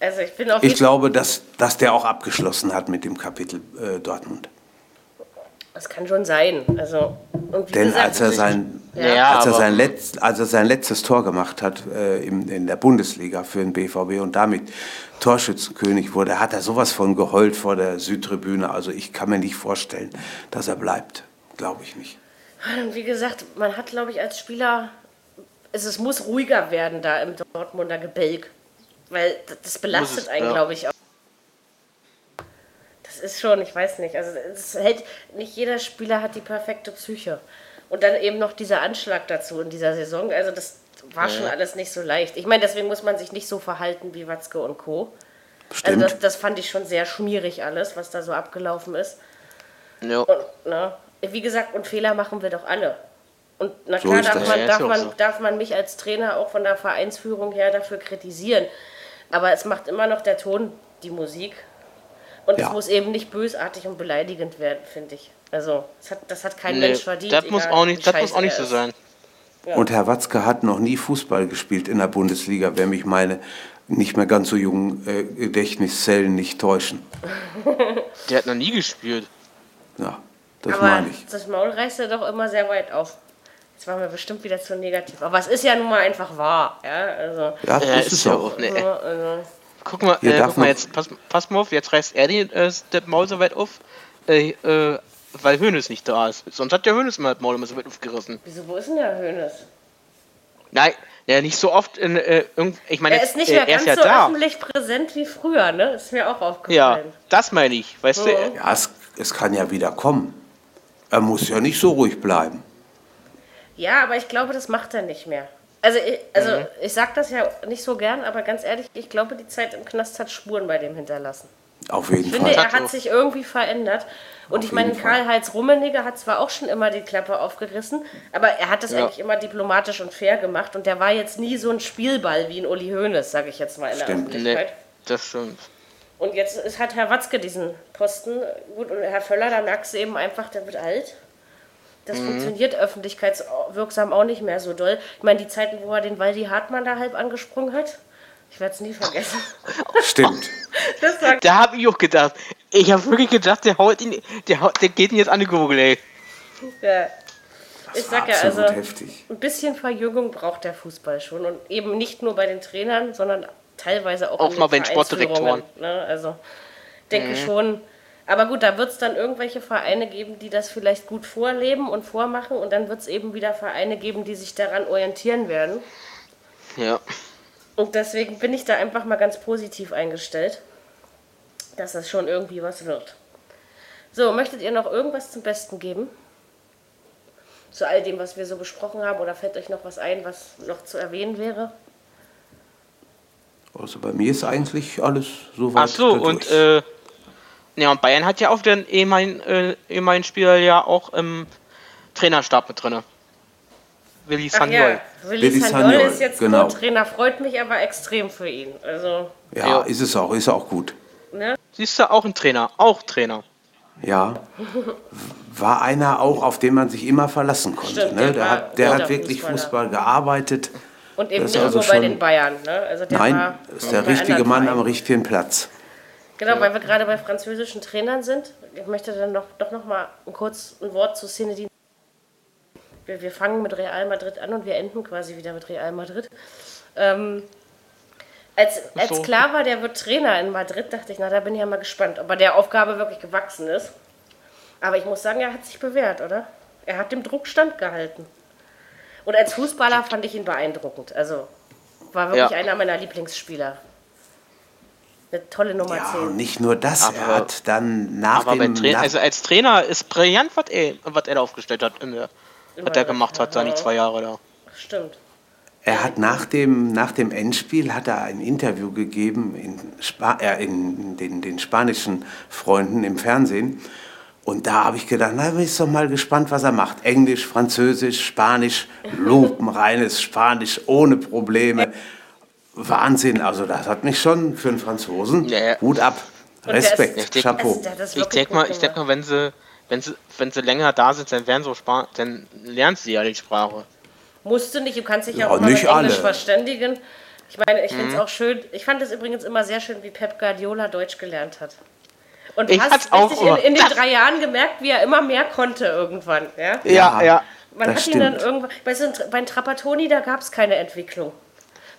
Also ich bin auf Ich glaube, dass, dass der auch abgeschlossen hat mit dem Kapitel äh, Dortmund. Das kann schon sein. Also, Denn gesagt, als er sein, Ja, als er sein, letzt, als er sein letztes Tor gemacht hat äh, im, in der Bundesliga für den BVB und damit Torschützenkönig wurde, hat er sowas von geheult vor der Südtribüne. Also ich kann mir nicht vorstellen, dass er bleibt. Glaube ich nicht. Und wie gesagt, man hat, glaube ich, als Spieler, es, es muss ruhiger werden da im Dortmunder Gebälk. Weil das- belastet es, einen, ja. glaube ich, auch. Das ist schon, ich weiß nicht. Also es hält, nicht jeder Spieler hat die perfekte Psyche. Und dann eben noch dieser Anschlag dazu in dieser Saison. Also das war schon alles nicht so leicht. Ich meine, deswegen muss man sich nicht so verhalten wie Watzke und Co. Stimmt. Also das, das fand ich schon sehr schmierig alles, was da so abgelaufen ist. Ja. Und, ne, wie gesagt, und Fehler machen wir doch alle. Und na So klar darf man, Ja, darf, ja man, so. darf man mich als Trainer auch von der Vereinsführung her dafür kritisieren. Aber es macht immer noch der Ton die Musik. Und Ja. es muss eben nicht bösartig und beleidigend werden, finde ich. Also, das hat, das hat kein Nee, Mensch verdient. das muss auch nicht, das muss auch nicht so sein. Und Herr Watzke hat noch nie Fußball gespielt in der Bundesliga, wenn mich meine nicht mehr ganz so jungen äh, Gedächtniszellen nicht täuschen. Der hat noch nie gespielt. Ja, das Aber meine ich. das Maul reißt er doch immer sehr weit auf. Jetzt waren wir bestimmt wieder zu negativ. Aber es ist ja nun mal einfach wahr. Ja, also, Ja, Ja, das ist ist ja auch. Ne, ja, also Guck mal, äh, guck mal jetzt, pass, pass mal auf, jetzt reißt er die, äh, das Maul so weit auf, äh, äh, weil Hönes nicht da ist. Sonst hat der Hönes immer das Maul immer so weit aufgerissen. wieso, wo ist denn der Hönes? Nein, ja, nicht so oft in, äh, irgend, ich meine, Er ist nicht äh, mehr er ganz ist ja so da. öffentlich präsent wie früher, ne? Ist mir auch Ja, aufgefallen. das meine ich, weißt du? äh, Ja, es, es kann ja wieder kommen. Er muss ja nicht so ruhig bleiben. Ja, aber ich glaube, das macht er nicht mehr. Also, ich, also Mhm. ich sag das ja nicht so gern, aber ganz ehrlich, ich glaube, die Zeit im Knast hat Spuren bei dem hinterlassen. Auf jeden Ich finde, Fall. er hat sich irgendwie verändert. Und Auf ich meine. Karl-Heinz Rummenigge hat zwar auch schon immer die Klappe aufgerissen, aber er hat das Ja. eigentlich immer diplomatisch und fair gemacht. Und der war jetzt nie so ein Spielball wie ein Uli Hoeneß, sage ich jetzt mal in der Stimmt. Nee, Öffentlichkeit. das stimmt. Und jetzt ist, hat Herr Watzke diesen Posten. Gut, und Herr Völler, da merkst du eben einfach, der wird alt. Das Mhm. funktioniert öffentlichkeitswirksam auch nicht mehr so doll. Ich meine, die Zeiten, wo er den Waldi Hartmann da halb angesprungen hat, ich werde es nie vergessen. Stimmt. Das sagt Da habe ich auch gedacht. Ich habe wirklich gedacht, der haut ihn, der, haut, der geht ihn jetzt an die Gurgel, ey. ja. Ich Das war sag ja, also heftig. ein bisschen Verjüngung braucht der Fußball schon. Und eben nicht nur bei den Trainern, sondern teilweise auch, Auch mal bei den Sportdirektoren. Ne? Also denke schon. Aber gut, da wird es dann irgendwelche Vereine geben, die das vielleicht gut vorleben und vormachen. Und dann wird es eben wieder Vereine geben, die sich daran orientieren werden. Ja. Und deswegen bin ich da einfach mal ganz positiv eingestellt, dass das schon irgendwie was wird. So, möchtet ihr noch irgendwas zum Besten geben? Zu all dem, was wir so besprochen haben? Oder fällt euch noch was ein, was noch zu erwähnen wäre? Also bei mir ist eigentlich alles soweit. Ach so, und, äh, ja, und Bayern hat ja auch den ehemaligen, äh, ehemaligen Spieler ja auch im Trainerstab mit drin. Willi Ach Sagnol. ja, Willi Willi Sagnol, ist jetzt genau. Co-Trainer, freut mich aber extrem für ihn. Also, ja, ja. ist es auch, ist auch gut. ne? Siehst du, auch ein Trainer, auch Trainer. Ja. War einer auch, auf den man sich immer verlassen konnte. Stimmt, ne? der Der, war hat, der hat wirklich Fußballer. Fußball gearbeitet. Und eben Das ist nicht also nur bei den Bayern. Ne? Also der Nein, war ist der richtige Mann am richtigen Platz. Genau, weil wir gerade bei französischen Trainern sind. Ich möchte dann noch, doch noch mal ein kurz ein Wort zu Zinedine. Wir, wir fangen mit Real Madrid an und wir enden quasi wieder mit Real Madrid. Ähm, als, als so. klar war, der wird Trainer in Madrid, dachte ich, na, da bin ich ja mal gespannt, ob er der Aufgabe wirklich gewachsen ist. Aber ich muss sagen, er hat sich bewährt, oder? Er hat dem Druck standgehalten. Und als Fußballer fand ich ihn beeindruckend. Also war wirklich Ja. einer meiner Lieblingsspieler. Eine tolle Nummer Ja, 10. und nicht nur das, er Aber- hat dann nach Aber dem... Tra nach, also als Trainer ist brillant, was er, was er da aufgestellt hat, in der, was er gemacht hat, seine zwei Jahre da. Stimmt. Er hat nach dem, nach dem Endspiel hat er ein Interview gegeben in, Spa äh, in den, den spanischen Freunden im Fernsehen. Und da habe ich gedacht, na, bin ich doch mal gespannt, was er macht. Englisch, Französisch, Spanisch, lupenreines Spanisch, ohne Probleme. Wahnsinn, also das hat mich schon für einen Franzosen Ja, ja. Hut ab. Und ist- Respekt, Ich denk- Chapeau. Das Ich denke mal, ich denk mal, wenn sie, wenn sie, wenn sie länger da sind, dann werden so Span dann lernen sie ja die Sprache. Musst du nicht, du kannst dich ja Ja, auch mal nicht mit Englisch verständigen. Ich meine, ich Mhm. finde es auch schön. Ich fand es übrigens immer sehr schön, wie Pep Guardiola Deutsch gelernt hat. Und Ich hast auch in, in den drei Jahren gemerkt, wie er immer mehr konnte irgendwann. Ja? Ja, ja. Man das hat ihn dann stimmt. irgendwann. Weißt du, bei Trapattoni, da gab es keine Entwicklung.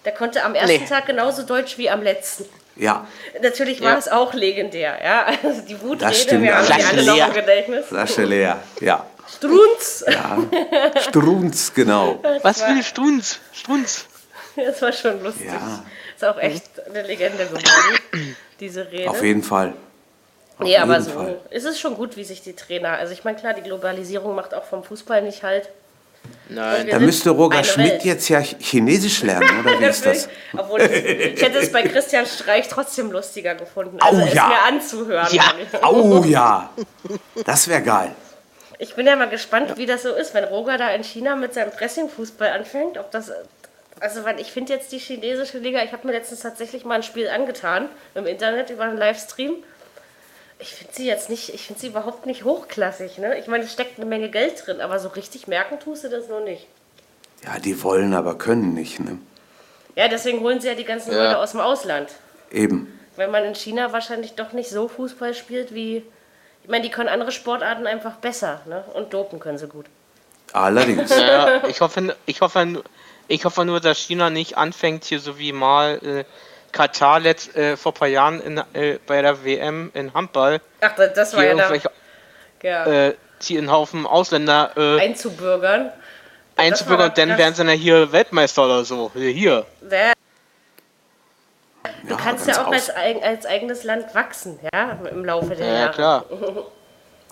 Der konnte am ersten Nee. Tag genauso Deutsch wie am letzten. Ja, Natürlich war Ja. es auch legendär, ja. Also die Wutrede, Das stimmt wir haben allerdings. alle noch Leer. im Gedächtnis. Flasche leer. Ja, Strunz! Strunz, genau. Was will Strunz? Strunz. Das war schon lustig. Ja. Ist auch echt eine Legende geworden, diese Rede. Auf jeden Fall. Auf nee, aber so Fall. ist es schon gut, wie sich die Trainer. Also ich meine, klar, die Globalisierung macht auch vom Fußball nicht halt. Nein. Da müsste Roger Schmidt Welt. jetzt ja Chinesisch lernen, oder wie ist das? Obwohl ich hätte es bei Christian Streich trotzdem lustiger gefunden, also Au, es ja. mir anzuhören. Ja. Oh ja, das wäre geil. Ich bin ja mal gespannt, wie das so ist, wenn Roger da in China mit seinem Pressing-Fußball anfängt. Ob das, also weil ich finde jetzt die chinesische Liga, ich habe mir letztens tatsächlich mal ein Spiel angetan im Internet über einen Livestream. Ich finde sie jetzt nicht, ich finde sie überhaupt nicht hochklassig. Ne? Ich meine, es steckt eine Menge Geld drin, aber so richtig merken tust du das noch nicht. Ja, die wollen, aber können nicht. Ne? Ja, deswegen holen sie ja die ganzen Ja. Leute aus dem Ausland. Eben. Weil man in China wahrscheinlich doch nicht so Fußball spielt wie. Ich meine, die können andere Sportarten einfach besser, ne? Und dopen können sie gut. Allerdings. Ja, ich hoffe, ich hoffe, ich hoffe nur, dass China nicht anfängt, hier so wie mal äh, Katar letzt, äh, vor ein paar Jahren in, äh, bei der WM in Handball Ach, das, das war hier ja da. irgendwelche Ja, äh, hier einen Haufen Ausländer äh, einzubürgern. einzubürgern dann werden sie dann hier Weltmeister oder so. Hier. Ja, du kannst ja auch als, als eigenes Land wachsen, ja, im Laufe der Ja, Jahre. klar.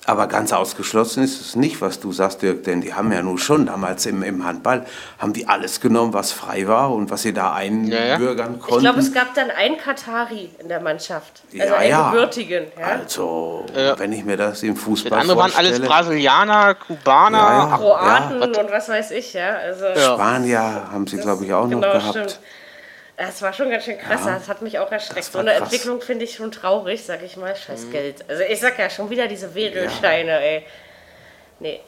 Aber ganz ausgeschlossen ist es nicht, was du sagst, Dirk, denn die haben ja nun schon damals im, im Handball, haben die alles genommen, was frei war und was sie da einbürgern Ich konnten. glaube, es gab dann einen Katari in der Mannschaft. Also Ja, einen ja. gebürtigen. Ja? Also, Ja. wenn ich mir das im Fußball Die anderen waren alles vorstelle, Brasilianer, Kubaner. Ja, ja. Kroaten und was weiß ich, ja. Also, Ja. Spanier haben sie, glaube ich, auch noch genau, gehabt. stimmt. Das war schon ganz schön krass, das hat mich auch erschreckt. So eine krass. Entwicklung finde ich schon traurig, sag ich mal. Scheiß Geld. Also ich sag ja schon wieder diese Wedelsteine, ey. Nee.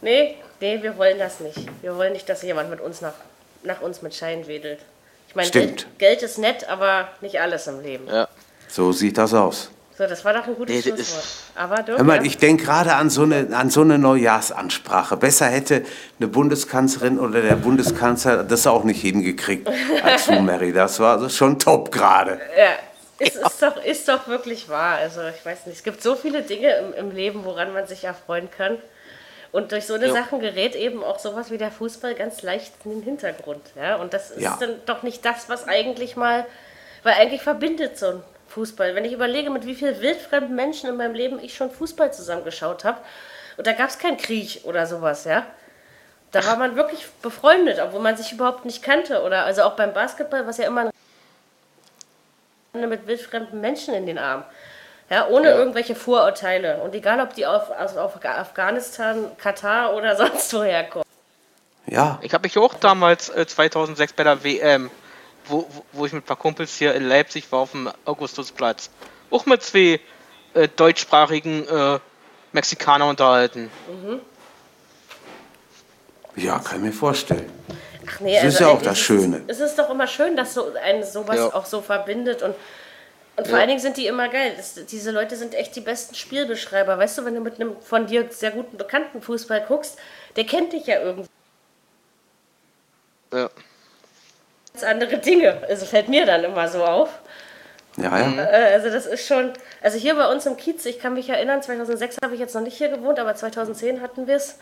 Nee, nee, wir wollen das nicht. Wir wollen nicht, dass jemand mit uns nach, nach uns mit Schein wedelt. Ich meine. Geld, Geld ist nett, aber nicht alles im Leben. Ja. So sieht das aus. So, das war doch ein gutes Nee, Schlusswort. Aber Dirk, Hör mal, ja? ich denke gerade an, so eine- an so eine Neujahrsansprache. Besser hätte eine Bundeskanzlerin oder der Bundeskanzler das auch nicht hingekriegt als du, Mary. Das war also schon top gerade. Ja, es ist doch, ist doch wirklich wahr. Also ich weiß nicht, es gibt so viele Dinge im, im Leben, woran man sich erfreuen kann. Und durch so eine Ja. Sachen gerät eben auch sowas wie der Fußball ganz leicht in den Hintergrund. Ja? Und das ist Ja. dann doch nicht das, was eigentlich mal, weil eigentlich verbindet so ein Fußball. Wenn ich überlege, mit wie vielen wildfremden Menschen in meinem Leben ich schon Fußball zusammengeschaut habe, und da gab es keinen Krieg oder sowas, ja. Da war man wirklich befreundet, obwohl man sich überhaupt nicht kannte. Oder also auch beim Basketball, was ja immer ein mit wildfremden Menschen in den Arm. Ja, ohne irgendwelche Vorurteile. Und egal, ob die auf, aus auf Afghanistan, Katar oder sonst woher kommen. Ja, Ich habe mich auch damals äh, 2006 bei der WM, wo, wo- ich mit ein paar Kumpels hier in Leipzig war auf dem Augustusplatz, auch mit zwei äh, deutschsprachigen äh, Mexikanern unterhalten. ja, kann ich mir vorstellen. Ach nee, also Das ist ja auch das es Schöne. Ist, es ist doch immer schön, dass so ein sowas Ja. auch so verbindet und und vor allen Dingen sind die immer geil. Das, diese Leute sind echt die besten Spielbeschreiber. Weißt du, wenn du mit einem von dir sehr guten Bekannten Fußball guckst, der kennt dich ja irgendwie. Ja. Andere Dinge. Also fällt mir dann immer so auf. Ja, ja. Äh, Also das ist schon, also hier bei uns im Kiez, ich kann mich erinnern, 2006 habe ich jetzt noch nicht hier gewohnt, aber 2010 hatten wir es.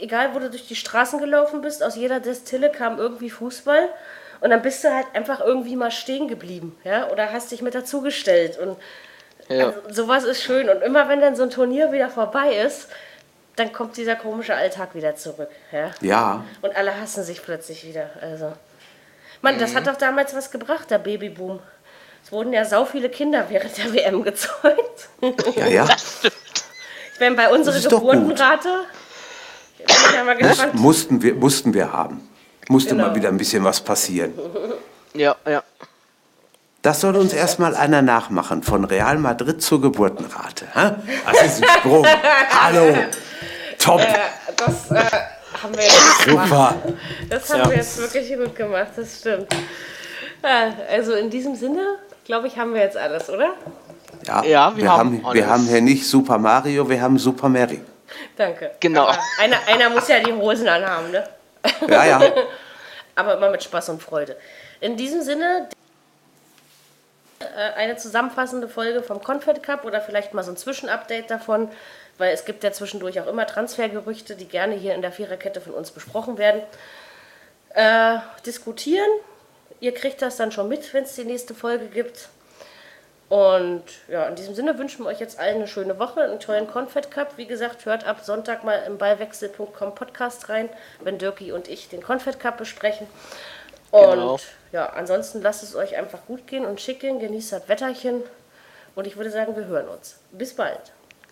Egal wo du durch die Straßen gelaufen bist, aus jeder Destille kam irgendwie Fußball und dann bist du halt einfach irgendwie mal stehen geblieben, ja, oder hast dich mit dazugestellt und Ja. also, sowas ist schön und immer wenn dann so ein Turnier wieder vorbei ist, dann kommt dieser komische Alltag wieder zurück, ja. Ja, Und alle hassen sich plötzlich wieder. Also. Mann, das hat doch damals was gebracht, der Babyboom. Es wurden ja sau viele Kinder während der WM gezeugt. ja, ja. Ich meine, bei unserer. Geburtenrate. Bin ich ja gespannt. mussten, wir, mussten wir haben. Musste Genau. mal wieder ein bisschen was passieren. Ja, ja. Das soll uns erstmal einer nachmachen, von Real Madrid zur Geburtenrate. Das ist ein Sprung. Hallo. Top. Das äh, haben wir jetzt gemacht. Super. Das haben Ja. wir jetzt wirklich gut gemacht, das stimmt. Ja, also in diesem Sinne, glaube ich, haben wir jetzt alles, oder? Ja, Ja, wir wir, haben haben, wir haben hier nicht Super Mario, wir haben Super Mary. Danke. Genau. Aber einer, einer muss ja die Hosen anhaben, ne? Ja, ja. aber immer mit Spaß und Freude. In diesem Sinne äh, eine zusammenfassende Folge vom Confed Cup oder vielleicht mal so ein Zwischenupdate davon, weil es gibt ja zwischendurch auch immer Transfergerüchte, die gerne hier in der Viererkette von uns besprochen werden. Äh, diskutieren. Ihr kriegt das dann schon mit, wenn es die nächste Folge gibt. Und ja, in diesem Sinne wünschen wir euch jetzt allen eine schöne Woche, einen tollen Confed Cup. Wie gesagt, hört ab Sonntag mal im ballwechsel.com Podcast rein, wenn Dirki und ich den Confed Cup besprechen. Und Genau. ja, ansonsten lasst es euch einfach gut gehen und schick gehen, genießt das Wetterchen. Und ich würde sagen, wir hören uns. Bis bald.